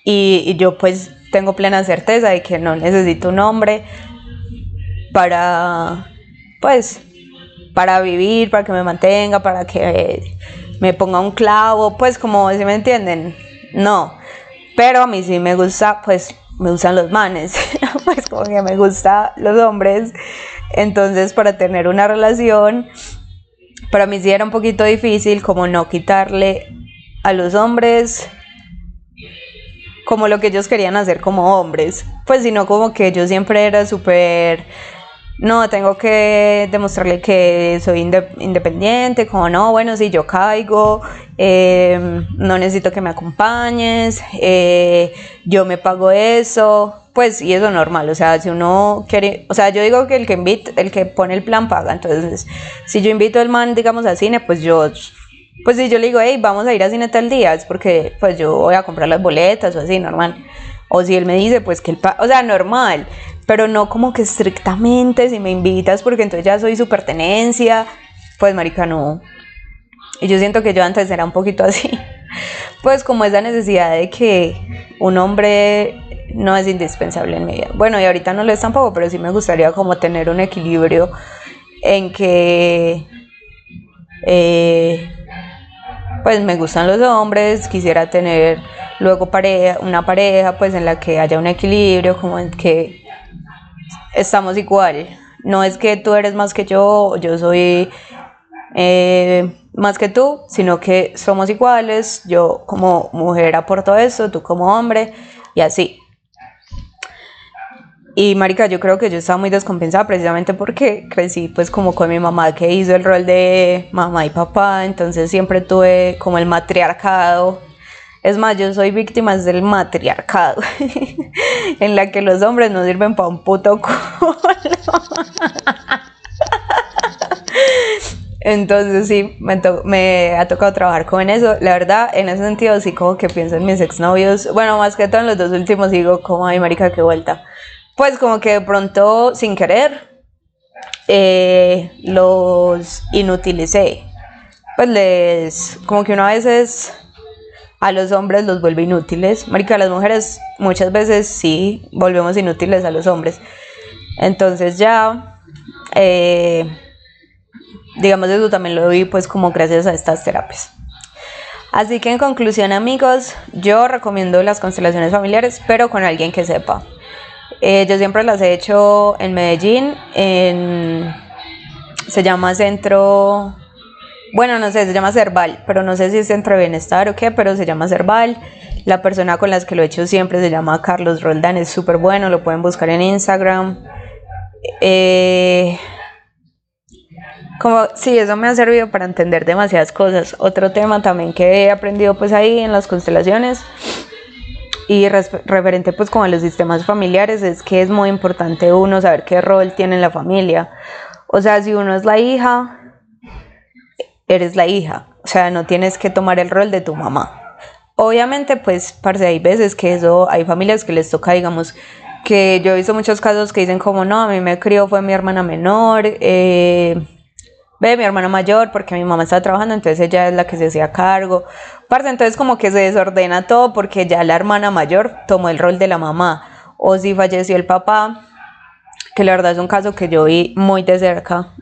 Y, y yo pues tengo plena certeza de que no necesito un hombre para, pues, para vivir, para que me mantenga, para que me ponga un clavo, pues como si me entienden no. Pero a mí sí me gusta, pues me gustan los manes, pues como que me gustan los hombres. Entonces para tener una relación, para mí sí era un poquito difícil como no quitarle a los hombres como lo que ellos querían hacer como hombres, pues sino como que yo siempre era súper no, tengo que demostrarle que soy independiente, como no, bueno, si yo caigo, em, no necesito que me acompañes, eh, yo me pago eso, pues, y eso normal, o sea, si uno quiere, o sea, yo digo que el que invita, el que pone el plan paga, entonces, si yo invito al man, digamos, al cine, pues yo, pues si yo le digo, hey, vamos a ir al cine tal día, es porque, pues yo voy a comprar las boletas o así, normal. O si él me dice, pues que el, o sea, normal pero no como que estrictamente si me invitas porque entonces ya soy su pertenencia, pues marica no. Y yo siento que yo antes era un poquito así, pues como esa necesidad de que un hombre no es indispensable en mi vida. Bueno, y ahorita no lo es tampoco, pero sí me gustaría como tener un equilibrio en que eh, pues me gustan los hombres, quisiera tener luego pareja, una pareja pues en la que haya un equilibrio, como en que estamos igual. No es que tú eres más que yo, yo soy eh, más que tú, sino que somos iguales. Yo como mujer aporto eso, tú como hombre y así. Y marica, yo creo que yo estaba muy descompensada precisamente porque crecí pues como con mi mamá que hizo el rol de mamá y papá, entonces siempre tuve como el matriarcado es más, yo soy víctima del matriarcado, en la que los hombres no sirven para un puto culo. Entonces sí, me, ha tocado trabajar con eso. La verdad, en ese sentido sí como que pienso en mis exnovios. Bueno, más que todo en los dos últimos digo como, ay marica, qué vuelta. Pues como que de pronto, sin querer, eh, los inutilicé. Pues les, como que una vez es a los hombres los vuelve inútiles. Marica, las mujeres muchas veces sí volvemos inútiles a los hombres. Entonces ya, eh, digamos eso también lo vi pues como gracias a estas terapias. Así que en conclusión amigos, yo recomiendo las constelaciones familiares, pero con alguien que sepa. Eh, yo siempre las he hecho en Medellín, en, se llama Centro, bueno, no sé, se llama Cerval, pero no sé si es Centro de Bienestar o qué, pero se llama Cerval. La persona con las que lo he hecho siempre se llama Carlos Roldán, es súper bueno, lo pueden buscar en Instagram. Eh, como, sí, eso me ha servido para entender demasiadas cosas. Otro tema también que he aprendido pues ahí en las constelaciones y referente pues como a los sistemas familiares es que es muy importante uno saber qué rol tiene en la familia. O sea, si uno es la hija, eres la hija. O sea, no tienes que tomar el rol de tu mamá. Obviamente, pues, parce, hay veces que eso, hay familias que les toca, digamos, que yo he visto muchos casos que dicen como, no, a mí me crió, fue mi hermana menor, eh, ve, mi hermana mayor, porque mi mamá estaba trabajando, entonces ella es la que se hacía cargo. Parce, entonces como que se desordena todo porque ya la hermana mayor tomó el rol de la mamá. O si falleció el papá, que la verdad es un caso que yo vi muy de cerca.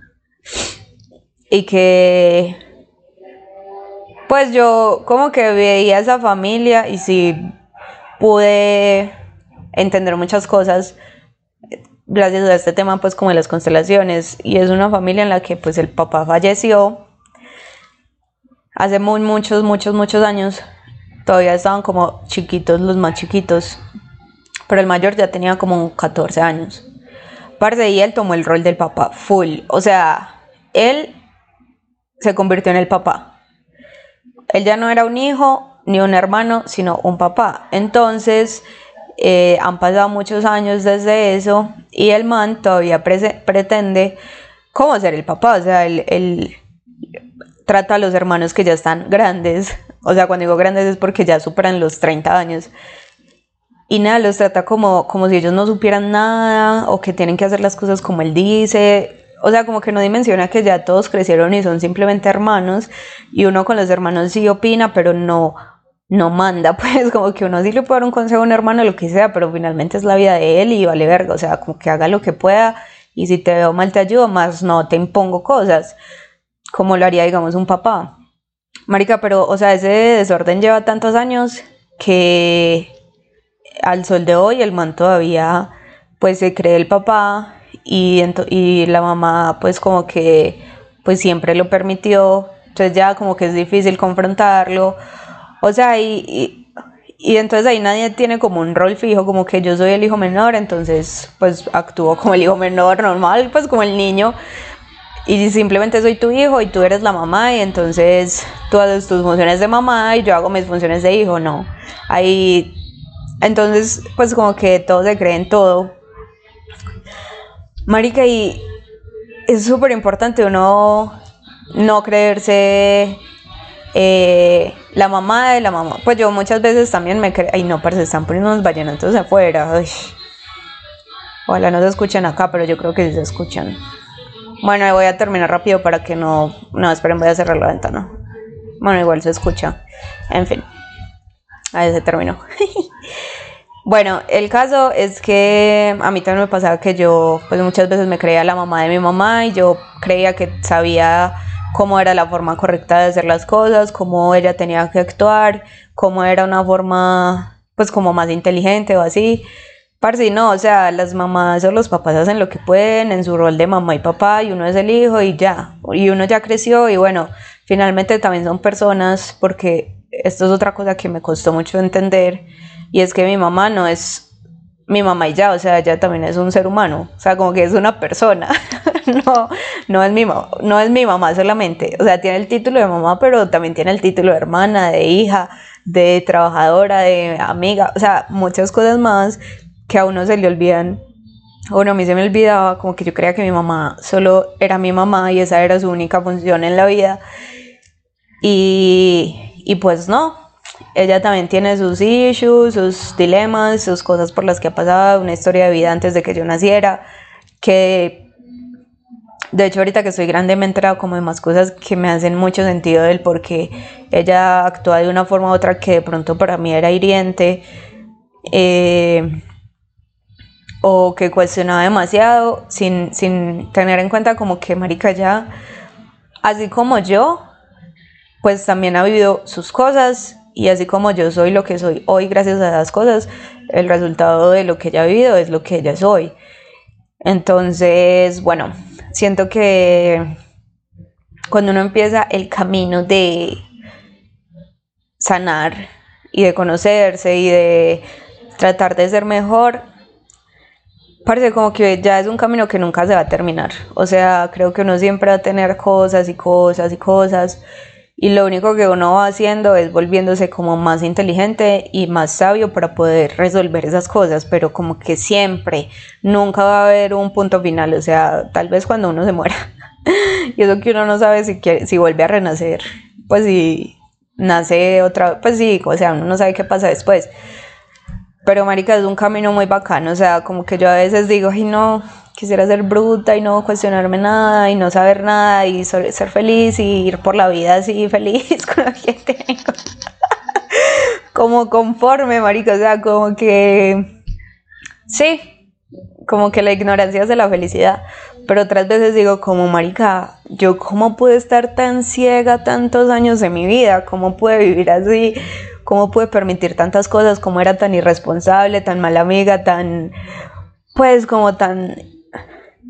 Y que pues yo como que veía esa familia y sí pude entender muchas cosas gracias a este tema pues como de las constelaciones. Y es una familia en la que pues el papá falleció hace muy muchos muchos muchos años. Todavía estaban como chiquitos los más chiquitos. Pero el mayor ya tenía como 14 años. Parte y él tomó el rol del papá full. O sea él se convirtió en el papá él ya no era un hijo ni un hermano, sino un papá. Entonces, eh, han pasado muchos años desde eso y el man todavía pretende cómo ser el papá. O sea, él, trata a los hermanos que ya están grandes. O sea, cuando digo grandes es porque ya superan los 30 años. Y nada, los trata como, como si ellos no supieran nada o que tienen que hacer las cosas como él dice o sea, como que no dimensiona que ya todos crecieron y son simplemente hermanos y uno con los hermanos sí opina, pero no no manda, pues como que uno sí le puede dar un consejo a un hermano, lo que sea, pero finalmente es la vida de él y vale verga, o sea, como que haga lo que pueda y si te veo mal te ayudo, más no te impongo cosas, como lo haría, digamos, un papá. Marica, pero, o sea, ese desorden lleva tantos años que al sol de hoy el man todavía, pues se cree el papá y, y la mamá pues como que pues siempre lo permitió, entonces ya como que es difícil confrontarlo, o sea, y, y, entonces ahí nadie tiene como un rol fijo, como que yo soy el hijo menor, entonces pues actúo como el hijo menor normal, pues como el niño, y simplemente soy tu hijo y tú eres la mamá y entonces tú haces tus funciones de mamá y yo hago mis funciones de hijo, no. Ahí, entonces pues como que todos se creen todo Marica, y es súper importante uno no creerse eh, la mamá de la mamá. Pues yo muchas veces también me creo, ay no, pero se están poniendo unos vallenatos afuera. Ojalá no se escuchan acá, pero yo creo que sí se escuchan. Bueno, voy a terminar rápido para que no... No, esperen, voy a cerrar la ventana. Bueno, igual se escucha. En fin. Ahí se terminó. Bueno, el caso es que a mí también me pasaba que yo pues muchas veces me creía la mamá de mi mamá y yo creía que sabía cómo era la forma correcta de hacer las cosas, cómo ella tenía que actuar, cómo era una forma pues como más inteligente o así. Parce, no, o sea, las mamás o los papás hacen lo que pueden en su rol de mamá y papá y uno es el hijo y ya, y uno ya creció y bueno, finalmente también son personas porque esto es otra cosa que me costó mucho entender y es que mi mamá no es mi mamá y ya, o sea, ella también es un ser humano, o sea, como que es una persona, no, no, es mi, no es mi mamá solamente, o sea, tiene el título de mamá, pero también tiene el título de hermana, de hija, de trabajadora, de amiga, o sea, muchas cosas más que a uno se le olvidan. Bueno, a mí se me olvidaba, como que yo creía que mi mamá solo era mi mamá y esa era su única función en la vida. Y, y pues no, ella también tiene sus issues, sus dilemas, sus cosas por las que ha pasado, una historia de vida antes de que yo naciera, que de hecho ahorita que soy grande me he enterado como de más cosas que me hacen mucho sentido del por qué ella actúa de una forma u otra que de pronto para mí era hiriente. Eh, o que cuestionaba demasiado sin, sin tener en cuenta como que marica ya así como yo, pues también ha vivido sus cosas y así como yo soy lo que soy hoy gracias a esas cosas, el resultado de lo que ella ha vivido es lo que ella es hoy. Entonces, bueno, siento que cuando uno empieza el camino de sanar y de conocerse y de tratar de ser mejor, parece como que ya es un camino que nunca se va a terminar. O sea, creo que uno siempre va a tener cosas y cosas y cosas. Y lo único que uno va haciendo es volviéndose como más inteligente y más sabio para poder resolver esas cosas, pero como que siempre, nunca va a haber un punto final, o sea, tal vez cuando uno se muera. y eso que uno no sabe si, quiere, si vuelve a renacer, pues si nace otra, pues sí, o sea, uno no sabe qué pasa después. Pero marica, es un camino muy bacano, o sea, como que yo a veces digo, ay no, quisiera ser bruta y no cuestionarme nada y no saber nada y ser feliz y ir por la vida así feliz con lo que tengo. como conforme, marica, o sea, como que sí, como que la ignorancia es la felicidad. Pero otras veces digo, como marica, yo cómo pude estar tan ciega tantos años de mi vida, cómo pude vivir así, cómo pude permitir tantas cosas, cómo era tan irresponsable, tan mala amiga, tan, pues como tan,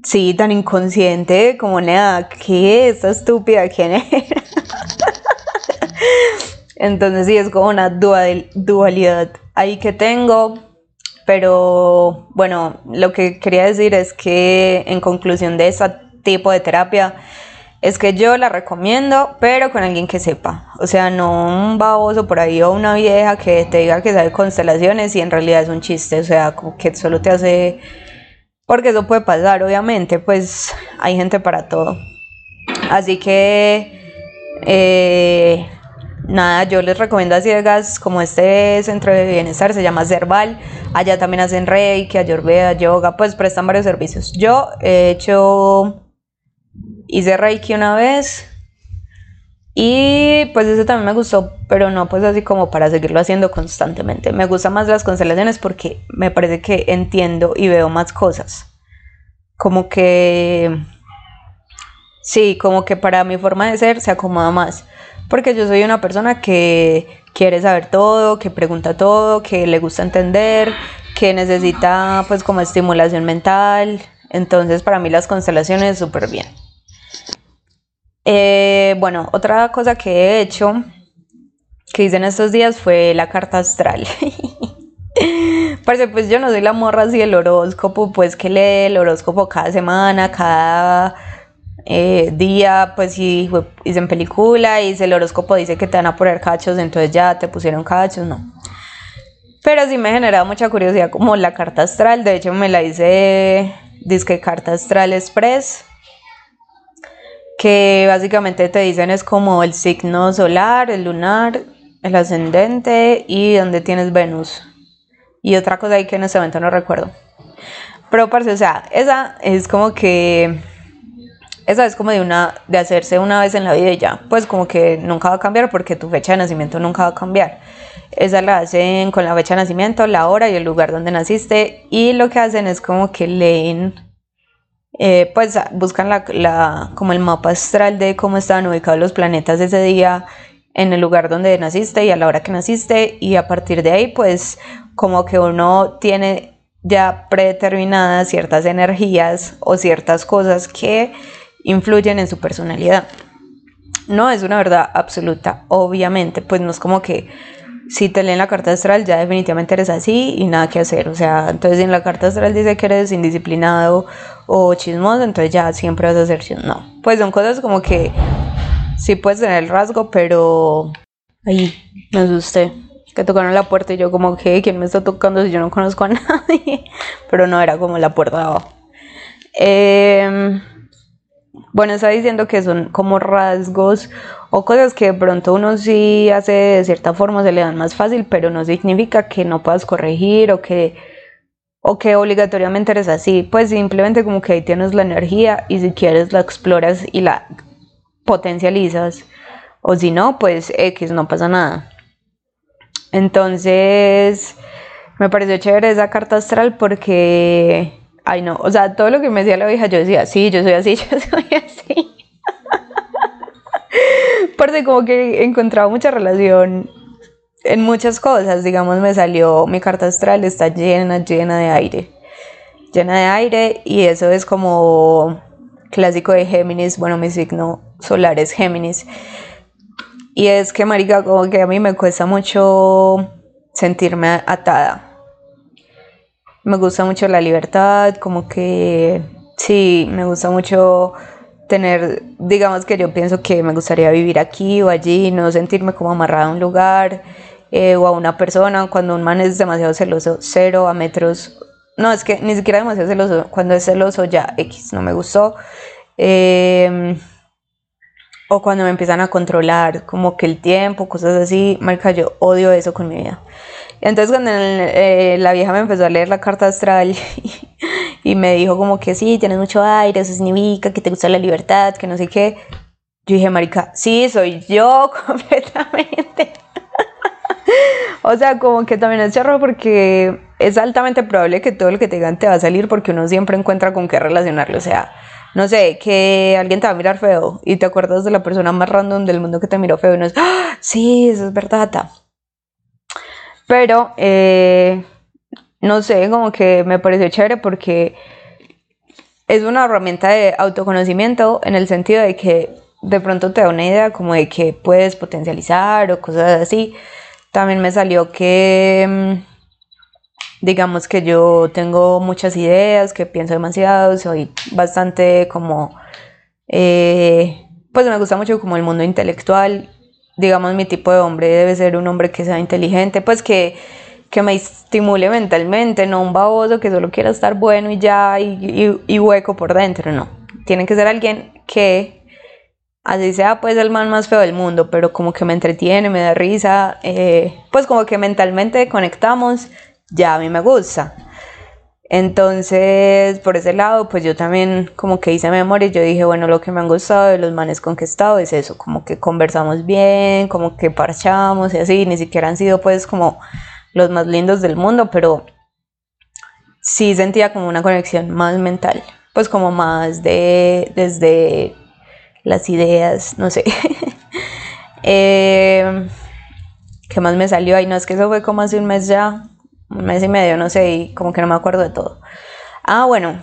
sí, tan inconsciente, como nada, ¿qué? Esta estúpida, ¿quién era? Entonces sí, es como una dualidad ahí que tengo pero bueno, lo que quería decir es que en conclusión de ese tipo de terapia, es que yo la recomiendo, pero con alguien que sepa. O sea, no un baboso por ahí o una vieja que te diga que sabe constelaciones y en realidad es un chiste. O sea, como que solo te hace... Porque eso puede pasar, obviamente, pues hay gente para todo. Así que... Eh, nada, yo les recomiendo a ciegas como este centro de bienestar, se llama Cerval, allá también hacen reiki, ayurveda, yoga, pues prestan varios servicios. Yo he hecho, hice reiki una vez y pues eso también me gustó, pero no pues así como para seguirlo haciendo constantemente. Me gustan más las constelaciones porque me parece que entiendo y veo más cosas. Como que... Sí, como que para mi forma de ser se acomoda más porque yo soy una persona que quiere saber todo, que pregunta todo, que le gusta entender, que necesita pues como estimulación mental. Entonces para mí las constelaciones súper bien. Eh, bueno, otra cosa que he hecho, que hice en estos días fue la carta astral. Parce, pues yo no soy la morra así del horóscopo, pues que lee el horóscopo cada semana, cada eh, día, pues si hice en película y el horóscopo dice que te van a poner cachos, entonces ya te pusieron cachos, no. Pero sí me generaba mucha curiosidad como la carta astral, de hecho me la hice disque carta astral express, que básicamente te dicen es como el signo solar, el lunar, el ascendente y donde tienes Venus. Y otra cosa ahí que en este momento no recuerdo. Pero parce, o sea, esa es como que esa es como de una de hacerse una vez en la vida y ya, pues como que nunca va a cambiar porque tu fecha de nacimiento nunca va a cambiar. Esa la hacen con la fecha de nacimiento, la hora y el lugar donde naciste y lo que hacen es como que leen, eh, pues buscan la, como el mapa astral de cómo estaban ubicados los planetas ese día en el lugar donde naciste y a la hora que naciste y a partir de ahí pues como que uno tiene ya predeterminadas ciertas energías o ciertas cosas que influyen en su personalidad. No es una verdad absoluta, obviamente, pues no es como que si te leen la carta astral ya definitivamente eres así y nada que hacer. O sea, entonces si en la carta astral dice que eres indisciplinado o chismoso, entonces ya siempre vas a ser chismoso. No, pues son cosas como que sí puedes tener el rasgo, pero... Ay, me asusté. Que tocaron la puerta y yo como que, ¿quién me está tocando si yo no conozco a nadie? Pero no, era como la puerta abajo. Eh, bueno, está diciendo que son como rasgos o cosas que de pronto uno sí hace de cierta forma, se le dan más fácil, pero no significa que no puedas corregir o que, o que obligatoriamente eres así. Pues simplemente como que ahí tienes la energía y si quieres la exploras y la potencializas. O si no, pues X, no pasa nada. Entonces, me pareció chévere esa carta astral porque Ay, no, o sea, todo lo que me decía la vieja, yo decía, sí, yo soy así, yo soy así. Porque como que he encontrado mucha relación en muchas cosas. Digamos, me salió mi carta astral, está llena, llena de aire. Llena de aire y eso es como clásico de Géminis. Bueno, mi signo solar es Géminis. Y es que, marica, como que a mí me cuesta mucho sentirme atada. Me gusta mucho la libertad, como que sí, me gusta mucho tener, digamos que yo pienso que me gustaría vivir aquí o allí, no sentirme como amarrada a un lugar eh, o a una persona. Cuando un man es demasiado celoso, cero a metros. No, es que ni siquiera demasiado celoso. Cuando es celoso ya X, no me gustó. Em, o cuando me empiezan a controlar, como que el tiempo, cosas así, marca, yo odio eso con mi vida. Entonces cuando eh, la vieja me empezó a leer la carta astral y, me dijo como que sí, tienes mucho aire, eso significa que te gusta la libertad, que no sé qué, yo dije, marica, sí, soy yo completamente. o sea, como que también es charro porque es altamente probable que todo lo que te digan te va a salir porque uno siempre encuentra con qué relacionarlo. O sea, no sé, que alguien te va a mirar feo y te acuerdas de la persona más random del mundo que te miró feo y no es, ¡Ah, sí, eso es verdad. Pero, eh, no sé, como que me pareció chévere porque es una herramienta de autoconocimiento en el sentido de que de pronto te da una idea como de que puedes potencializar o cosas así. También me salió que mm, digamos que yo tengo muchas ideas, que pienso demasiado, soy bastante como, eh, pues me gusta mucho como el mundo intelectual, digamos mi tipo de hombre debe ser un hombre que sea inteligente, pues que, que me estimule mentalmente, no un baboso que solo quiera estar bueno y ya, y, hueco por dentro, no, tiene que ser alguien que así sea pues el man más feo del mundo, pero como que me entretiene, me da risa, eh, pues como que mentalmente conectamos ya a mí me gusta. Entonces, por ese lado, pues yo también como que hice memoria y yo dije, bueno, lo que me han gustado de los manes con que he estado es eso, como que conversamos bien, como que parchamos y así, ni siquiera han sido pues como los más lindos del mundo, pero sí sentía como una conexión más mental, pues como más de, desde las ideas, no sé. eh, ¿Qué más me salió ahí? No, es que eso fue como hace un mes ya, un mes y medio, no sé, y como que no me acuerdo de todo. Ah, bueno,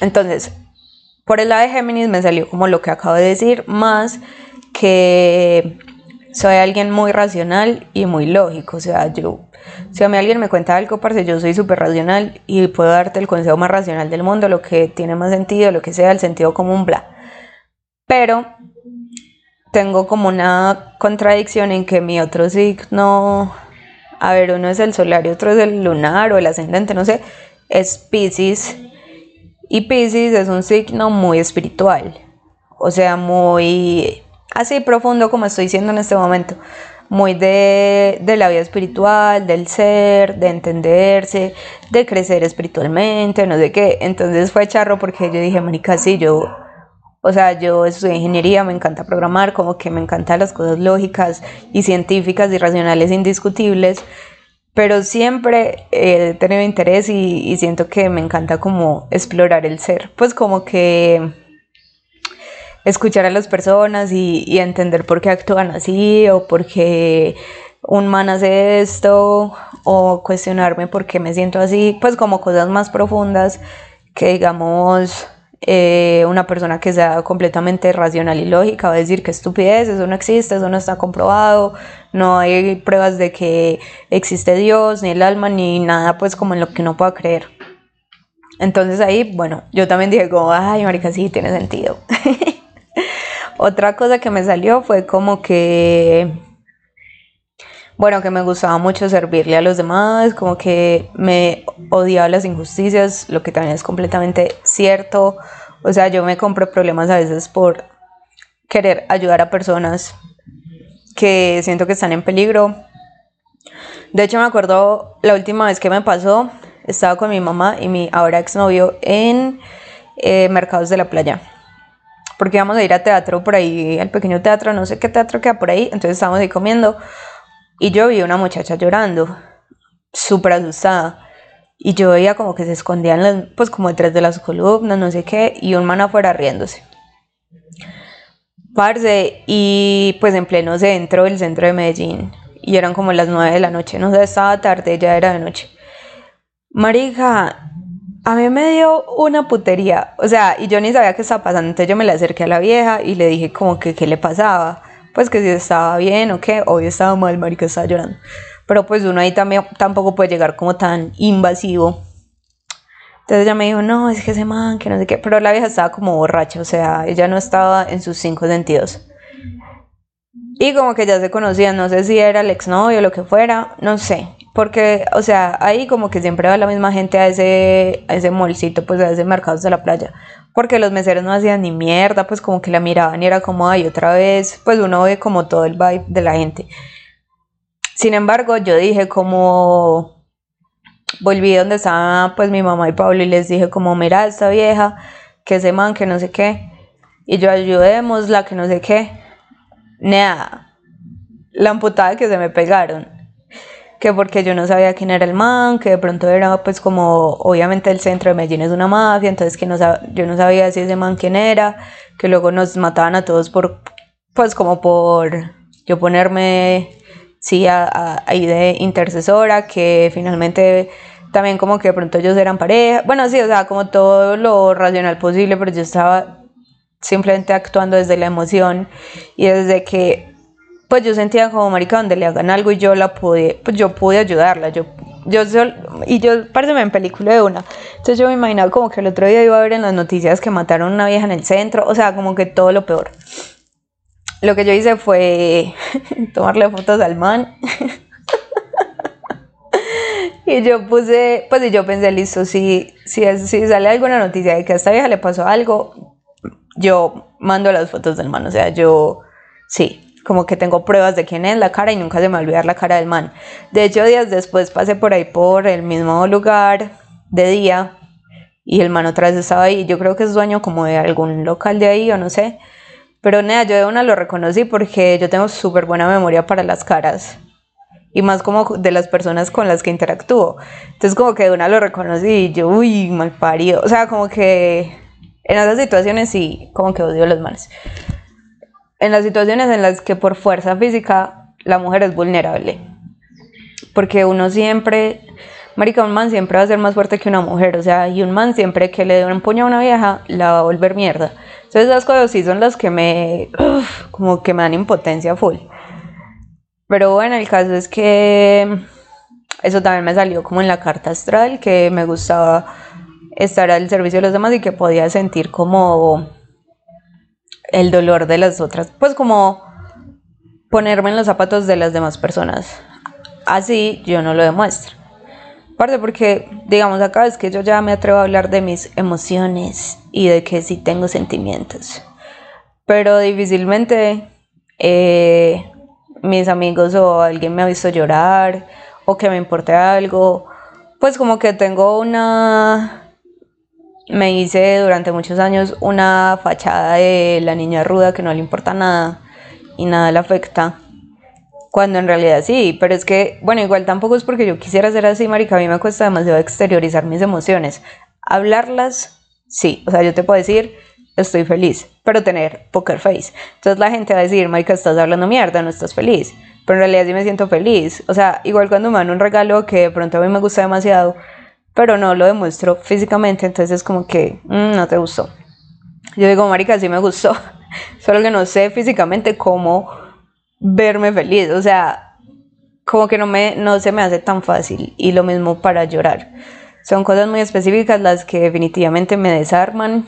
entonces, por el lado de Géminis me salió como lo que acabo de decir, más que soy alguien muy racional y muy lógico, o sea, yo, si a mí alguien me cuenta algo, parce, yo soy súper racional y puedo darte el consejo más racional del mundo, lo que tiene más sentido, lo que sea, el sentido común, bla. Pero tengo como una contradicción en que mi otro signo a ver, uno es el solar y otro es el lunar o el ascendente, no sé, es Pisces. Y Pisces es un signo muy espiritual, o sea, muy así profundo como estoy diciendo en este momento, muy de, de, la vida espiritual, del ser, de entenderse, de crecer espiritualmente, no sé qué. Entonces fue charro porque yo dije, marica, sí, yo o sea, yo estudié ingeniería, me encanta programar, como que me encantan las cosas lógicas y científicas y racionales indiscutibles, pero siempre he tenido interés y, siento que me encanta como explorar el ser, pues como que escuchar a las personas y, y entender por qué actúan así o por qué un man hace esto o cuestionarme por qué me siento así, pues como cosas más profundas que digamos eh, una persona que sea completamente racional y lógica va a decir que estupidez, eso no existe, eso no está comprobado, no hay pruebas de que existe Dios, ni el alma, ni nada pues como en lo que no pueda creer. Entonces ahí, bueno, yo también dije como, ay, marica, sí, tiene sentido. Otra cosa que me salió fue como que, bueno, que me gustaba mucho servirle a los demás, como que me odiaba las injusticias, lo que también es completamente cierto. O sea, yo me compro problemas a veces por querer ayudar a personas que siento que están en peligro. De hecho, me acuerdo la última vez que me pasó, estaba con mi mamá y mi ahora exnovio en eh, Mercados de la Playa. Porque íbamos a ir a teatro por ahí, al pequeño teatro, no sé qué teatro queda por ahí. Entonces estábamos ahí comiendo y yo vi una muchacha llorando, súper asustada. Y yo veía como que se escondían, pues como detrás de las columnas, no sé qué, y un man afuera riéndose. Parce, y pues en pleno centro, el centro de Medellín, y eran como las 9 de la noche, no sé, estaba tarde, ya era de noche. Marica, a mí me dio una putería, o sea, y yo ni sabía qué estaba pasando, entonces yo me le acerqué a la vieja y le dije como que qué le pasaba, pues que si estaba bien o qué, obvio estaba mal, marica estaba llorando, pero pues uno ahí también tampoco puede llegar como tan invasivo. Entonces ella me dijo, no, es que ese man, que no sé qué, pero la vieja estaba como borracha, o sea, ella no estaba en sus cinco sentidos. Y como que ya se conocían, no sé si era el exnovio o lo que fuera, no sé. Porque, o sea, ahí como que siempre va la misma gente a ese, a ese molcito, pues a ese mercado de la playa. Porque los meseros no hacían ni mierda, pues como que la miraban y era como, ay, otra vez, pues uno ve como todo el vibe de la gente. Sin embargo, yo dije como, volví donde estaba pues mi mamá y Pablo y les dije como, mira esta vieja, que ese man, que no sé qué, y yo ayudémosla, que no sé qué. Nada, la amputada que se me pegaron que porque yo no sabía quién era el man, que de pronto era pues como, obviamente el centro de Medellín es una mafia, entonces que no yo no sabía si ese man quién era, que luego nos mataban a todos por, pues como por yo ponerme, sí, ahí de intercesora, que finalmente también como que de pronto ellos eran pareja, bueno, sí, o sea, como todo lo racional posible, pero yo estaba simplemente actuando desde la emoción y desde que pues yo sentía como marica donde le hagan algo y yo la pude, pues yo pude ayudarla, yo, yo y yo parece en película de una, entonces yo me imaginaba como que el otro día iba a ver en las noticias que mataron a una vieja en el centro, o sea, como que todo lo peor. Lo que yo hice fue tomarle fotos al man. y yo puse, pues y yo pensé, listo, si, si, si sale alguna noticia de que a esta vieja le pasó algo, yo mando las fotos del man, o sea, yo, sí, como que tengo pruebas de quién es la cara y nunca se me va a olvidar la cara del man. De hecho, días después pasé por ahí por el mismo lugar de día y el man otra vez estaba ahí. Yo creo que es dueño como de algún local de ahí o no sé. Pero nada, yo de una lo reconocí porque yo tengo súper buena memoria para las caras. Y más como de las personas con las que interactúo. Entonces como que de una lo reconocí y yo, uy, mal parido. O sea, como que en esas situaciones sí, como que odio a los manes en las situaciones en las que por fuerza física la mujer es vulnerable. Porque uno siempre, marica, un man siempre va a ser más fuerte que una mujer, o sea, y un man siempre que le dé un puño a una vieja la va a volver mierda. Entonces esas cosas sí son las que me, como que me dan impotencia full. Pero bueno, el caso es que eso también me salió como en la carta astral, que me gustaba estar al servicio de los demás y que podía sentir como el dolor de las otras, pues como ponerme en los zapatos de las demás personas. Así yo no lo demuestro. Aparte porque, digamos, acá es que yo ya me atrevo a hablar de mis emociones y de que sí tengo sentimientos. Pero difícilmente eh, mis amigos o alguien me ha visto llorar o que me importe algo. Pues como que tengo una me hice durante muchos años una fachada de la niña ruda que no le importa nada y nada le afecta. Cuando en realidad sí, pero es que, bueno, igual tampoco es porque yo quisiera ser así, marica, a mí me cuesta demasiado exteriorizar mis emociones. Hablarlas, sí, o sea, yo te puedo decir, estoy feliz, pero tener poker face. Entonces la gente va a decir, marica, estás hablando mierda, no estás feliz. Pero en realidad sí me siento feliz. O sea, igual cuando me dan un regalo que de pronto a mí me gusta demasiado, pero no lo demuestro físicamente, entonces es como que mm, no te gustó. Yo digo, marica, sí me gustó, solo que no sé físicamente cómo verme feliz, o sea, como que no, me, no se me hace tan fácil y lo mismo para llorar. Son cosas muy específicas las que definitivamente me desarman,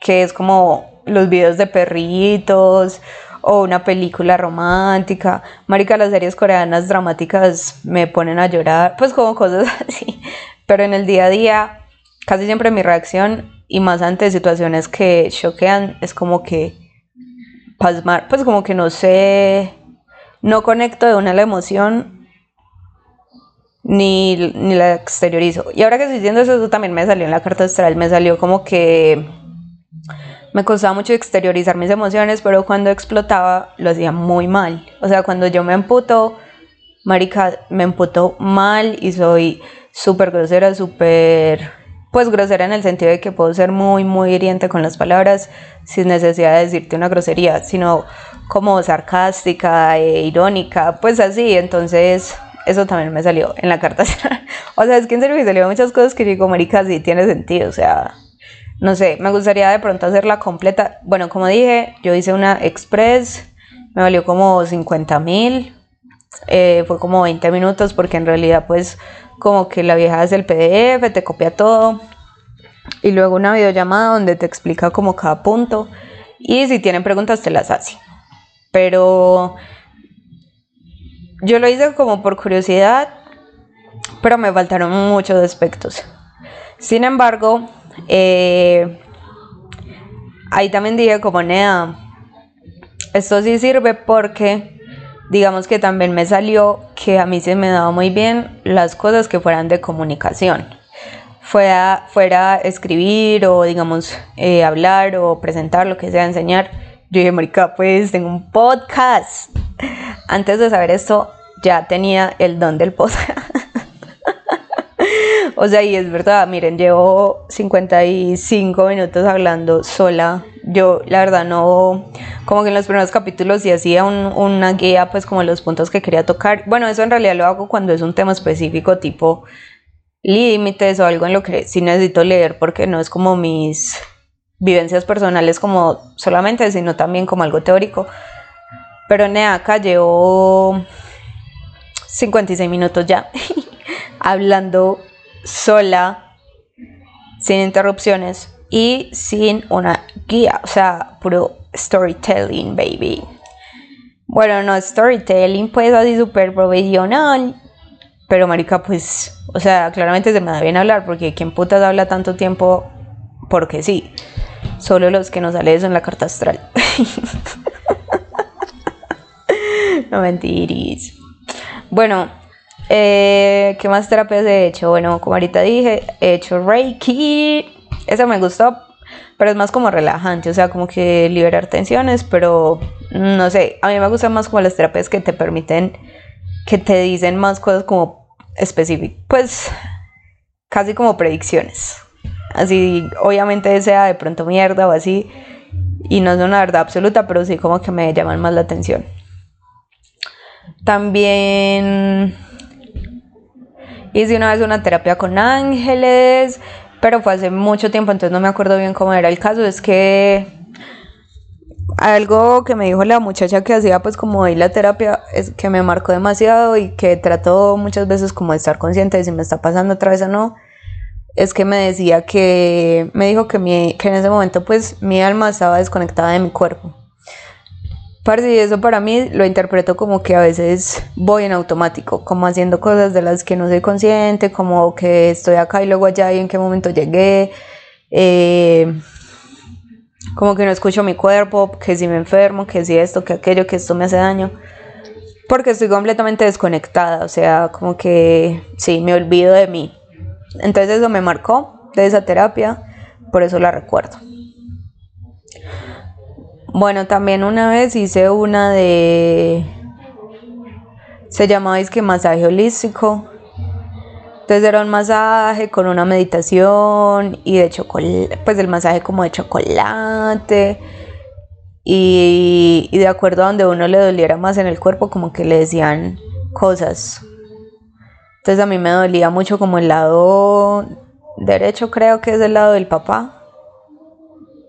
que es como los videos de perritos o una película romántica. Marica, las series coreanas dramáticas me ponen a llorar, pues como cosas así. Pero en el día a día, casi siempre mi reacción, y más ante situaciones que choquean, es como que pasmar, pues como que no sé, no conecto de una la emoción ni, ni la exteriorizo. Y ahora que estoy diciendo eso, eso también me salió en la carta astral, me salió como que me costaba mucho exteriorizar mis emociones, pero cuando explotaba lo hacía muy mal. O sea, cuando yo me emputo, marica, me emputo mal y soy súper grosera, súper pues grosera en el sentido de que puedo ser muy, muy hiriente con las palabras sin necesidad de decirte una grosería, sino como sarcástica e irónica, pues así, entonces eso también me salió en la carta. O sea, es que en serio me salió muchas cosas que digo, marica, sí tiene sentido, o sea, no sé, me gustaría de pronto hacerla completa, bueno, como dije, yo hice una express, me valió como 50 mil, eh, fue como 20 minutos porque en realidad pues como que la vieja hace el PDF, te copia todo y luego una videollamada donde te explica como cada punto y si tienen preguntas te las hace. Pero yo lo hice como por curiosidad, pero me faltaron muchos aspectos. Sin embargo, eh, ahí también dije como Nea, esto sí sirve porque digamos que también me salió que a mí se me daba muy bien las cosas que fueran de comunicación. Fuera, fuera escribir o digamos eh, hablar o presentar lo que sea, enseñar. Yo dije, marica, pues tengo un podcast. Antes de saber esto, ya tenía el don del podcast. o sea, y es verdad, miren, llevo 55 minutos hablando sola yo la verdad no, como que en los primeros capítulos sí hacía una guía pues como los puntos que quería tocar. Bueno, eso en realidad lo hago cuando es un tema específico tipo límites o algo en lo que sí necesito leer porque no es como mis vivencias personales como solamente, sino también como algo teórico. Pero Neaca llevo 56 minutos ya hablando sola, sin interrupciones y sin una guía, o sea, puro storytelling, baby. Bueno, no storytelling, pues así súper profesional. Pero, marica, pues, o sea, claramente se me da bien hablar, porque ¿quién putas habla tanto tiempo? Porque sí. Solo los que nos sale eso en la carta astral. no mentiris. Bueno, eh, ¿qué más terapias he hecho? Bueno, como ahorita dije, he hecho Reiki esa me gustó, pero es más como relajante, o sea, como que liberar tensiones, pero no sé, a mí me gustan más como las terapias que te permiten, que te dicen más cosas como específicas, pues casi como predicciones. Así, obviamente sea de pronto mierda o así, y no es una verdad absoluta, pero sí como que me llaman más la atención. También hice una vez una terapia con ángeles, pero fue hace mucho tiempo, entonces no me acuerdo bien cómo era el caso. Es que algo que me dijo la muchacha que hacía pues como ahí la terapia es que me marcó demasiado y que trató muchas veces como de estar consciente de si me está pasando otra vez o no es que me decía que me dijo que, mi, que en ese momento pues mi alma estaba desconectada de mi cuerpo y eso para mí lo interpreto como que a veces voy en automático, como haciendo cosas de las que no soy consciente, como que estoy acá y luego allá y en qué momento llegué, eh, como que no escucho mi cuerpo, que si me enfermo, que si esto, que aquello, que esto me hace daño, porque estoy completamente desconectada, o sea, como que sí, me olvido de mí. Entonces eso me marcó de esa terapia, por eso la recuerdo. Bueno, también una vez hice una de... Se llamaba es masaje holístico. Entonces era un masaje con una meditación y de chocolate, pues el masaje como de chocolate. Y, y de acuerdo a donde uno le doliera más en el cuerpo, como que le decían cosas. Entonces a mí me dolía mucho como el lado derecho, creo que es el lado del papá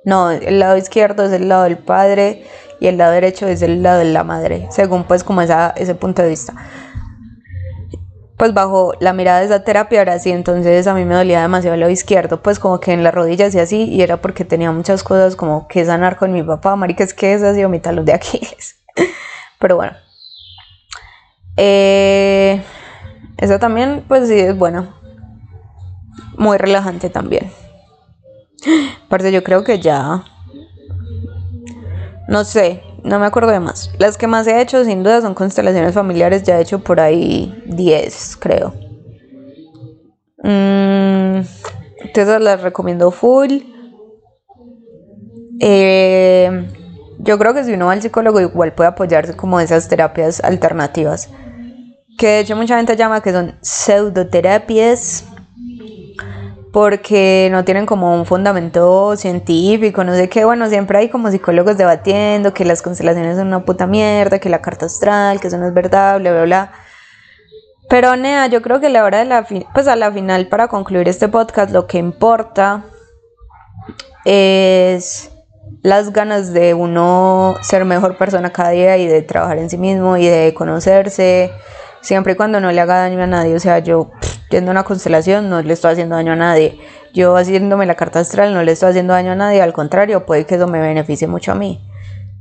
no, el lado izquierdo es el lado del padre y el lado derecho es el lado de la madre, según pues como esa, ese punto de vista. Pues bajo la mirada de esa terapia ahora sí, entonces a mí me dolía demasiado el lado izquierdo, pues como que en las rodillas y así, y era porque tenía muchas cosas como que sanar con mi papá, marica, es que ese ha sido mi talón de Aquiles. Pero bueno. Eh, eso también, pues sí, es bueno. Muy relajante también. Parce, yo creo que ya. No sé, no me acuerdo de más. Las que más he hecho, sin duda, son constelaciones familiares. Ya he hecho por ahí 10, creo. Mm, entonces las recomiendo full. Eh, yo creo que si uno va al psicólogo, igual puede apoyarse como esas terapias alternativas. Que de hecho mucha gente llama que son pseudoterapias porque no tienen como un fundamento científico, no sé qué, bueno, siempre hay como psicólogos debatiendo que las constelaciones son una puta mierda, que la carta astral, que eso no es verdad, bla, bla, bla. Pero Nea, yo creo que la hora de la pues a la final para concluir este podcast lo que importa es las ganas de uno ser mejor persona cada día y de trabajar en sí mismo y de conocerse, siempre y cuando no le haga daño a nadie, o sea, yo yendo una constelación no le estoy haciendo daño a nadie. Yo haciéndome la carta astral no le estoy haciendo daño a nadie, al contrario, puede que eso me beneficie mucho a mí.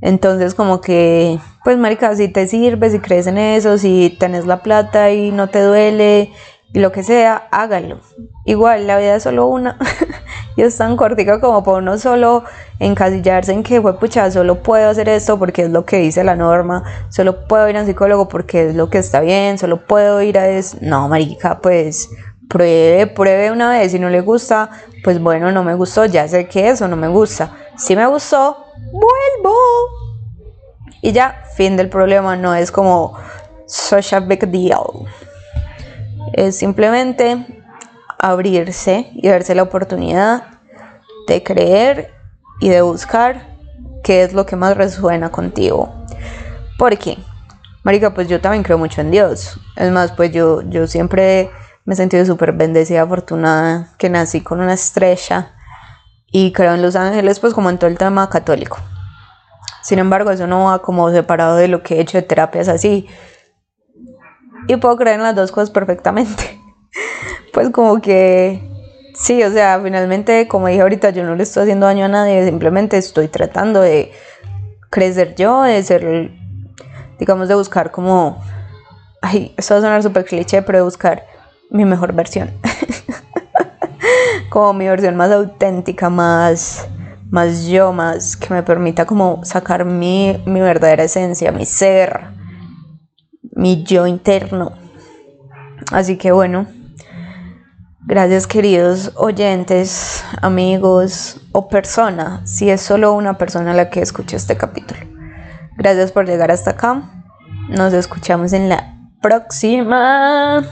Entonces como que, pues marica, si te sirve, si crees en eso, si tenés la plata y no te duele lo que sea, hágalo. Igual, la vida es solo una y es tan cortica como para uno solo encasillarse en que, fue pucha, solo puedo hacer esto porque es lo que dice la norma, solo puedo ir a un psicólogo porque es lo que está bien, solo puedo ir a eso. No, marica, pues pruebe, pruebe una vez, si no le gusta, pues bueno, no me gustó, ya sé que eso no me gusta. Si me gustó, vuelvo. Y ya, fin del problema, no es como such a big deal. Es simplemente abrirse y darse la oportunidad de creer y de buscar qué es lo que más resuena contigo. ¿Por qué? Marica, pues yo también creo mucho en Dios. Es más, pues yo, yo siempre me he sentido súper bendecida, afortunada, que nací con una estrella y creo en los ángeles, pues como en todo el tema católico. Sin embargo, eso no va como separado de lo que he hecho de terapias así. Y puedo creer en las dos cosas perfectamente. Pues como que sí, o sea, finalmente, como dije ahorita, yo no le estoy haciendo daño a nadie, simplemente estoy tratando de crecer yo, de ser, digamos, de buscar como, ay, esto va a sonar súper cliché, pero de buscar mi mejor versión. como mi versión más auténtica, más, más yo, más que me permita como sacar mi, mi verdadera esencia, mi ser, mi yo interno. Así que bueno, gracias queridos oyentes, amigos o persona, si es solo una persona la que escucha este capítulo. Gracias por llegar hasta acá. Nos escuchamos en la próxima.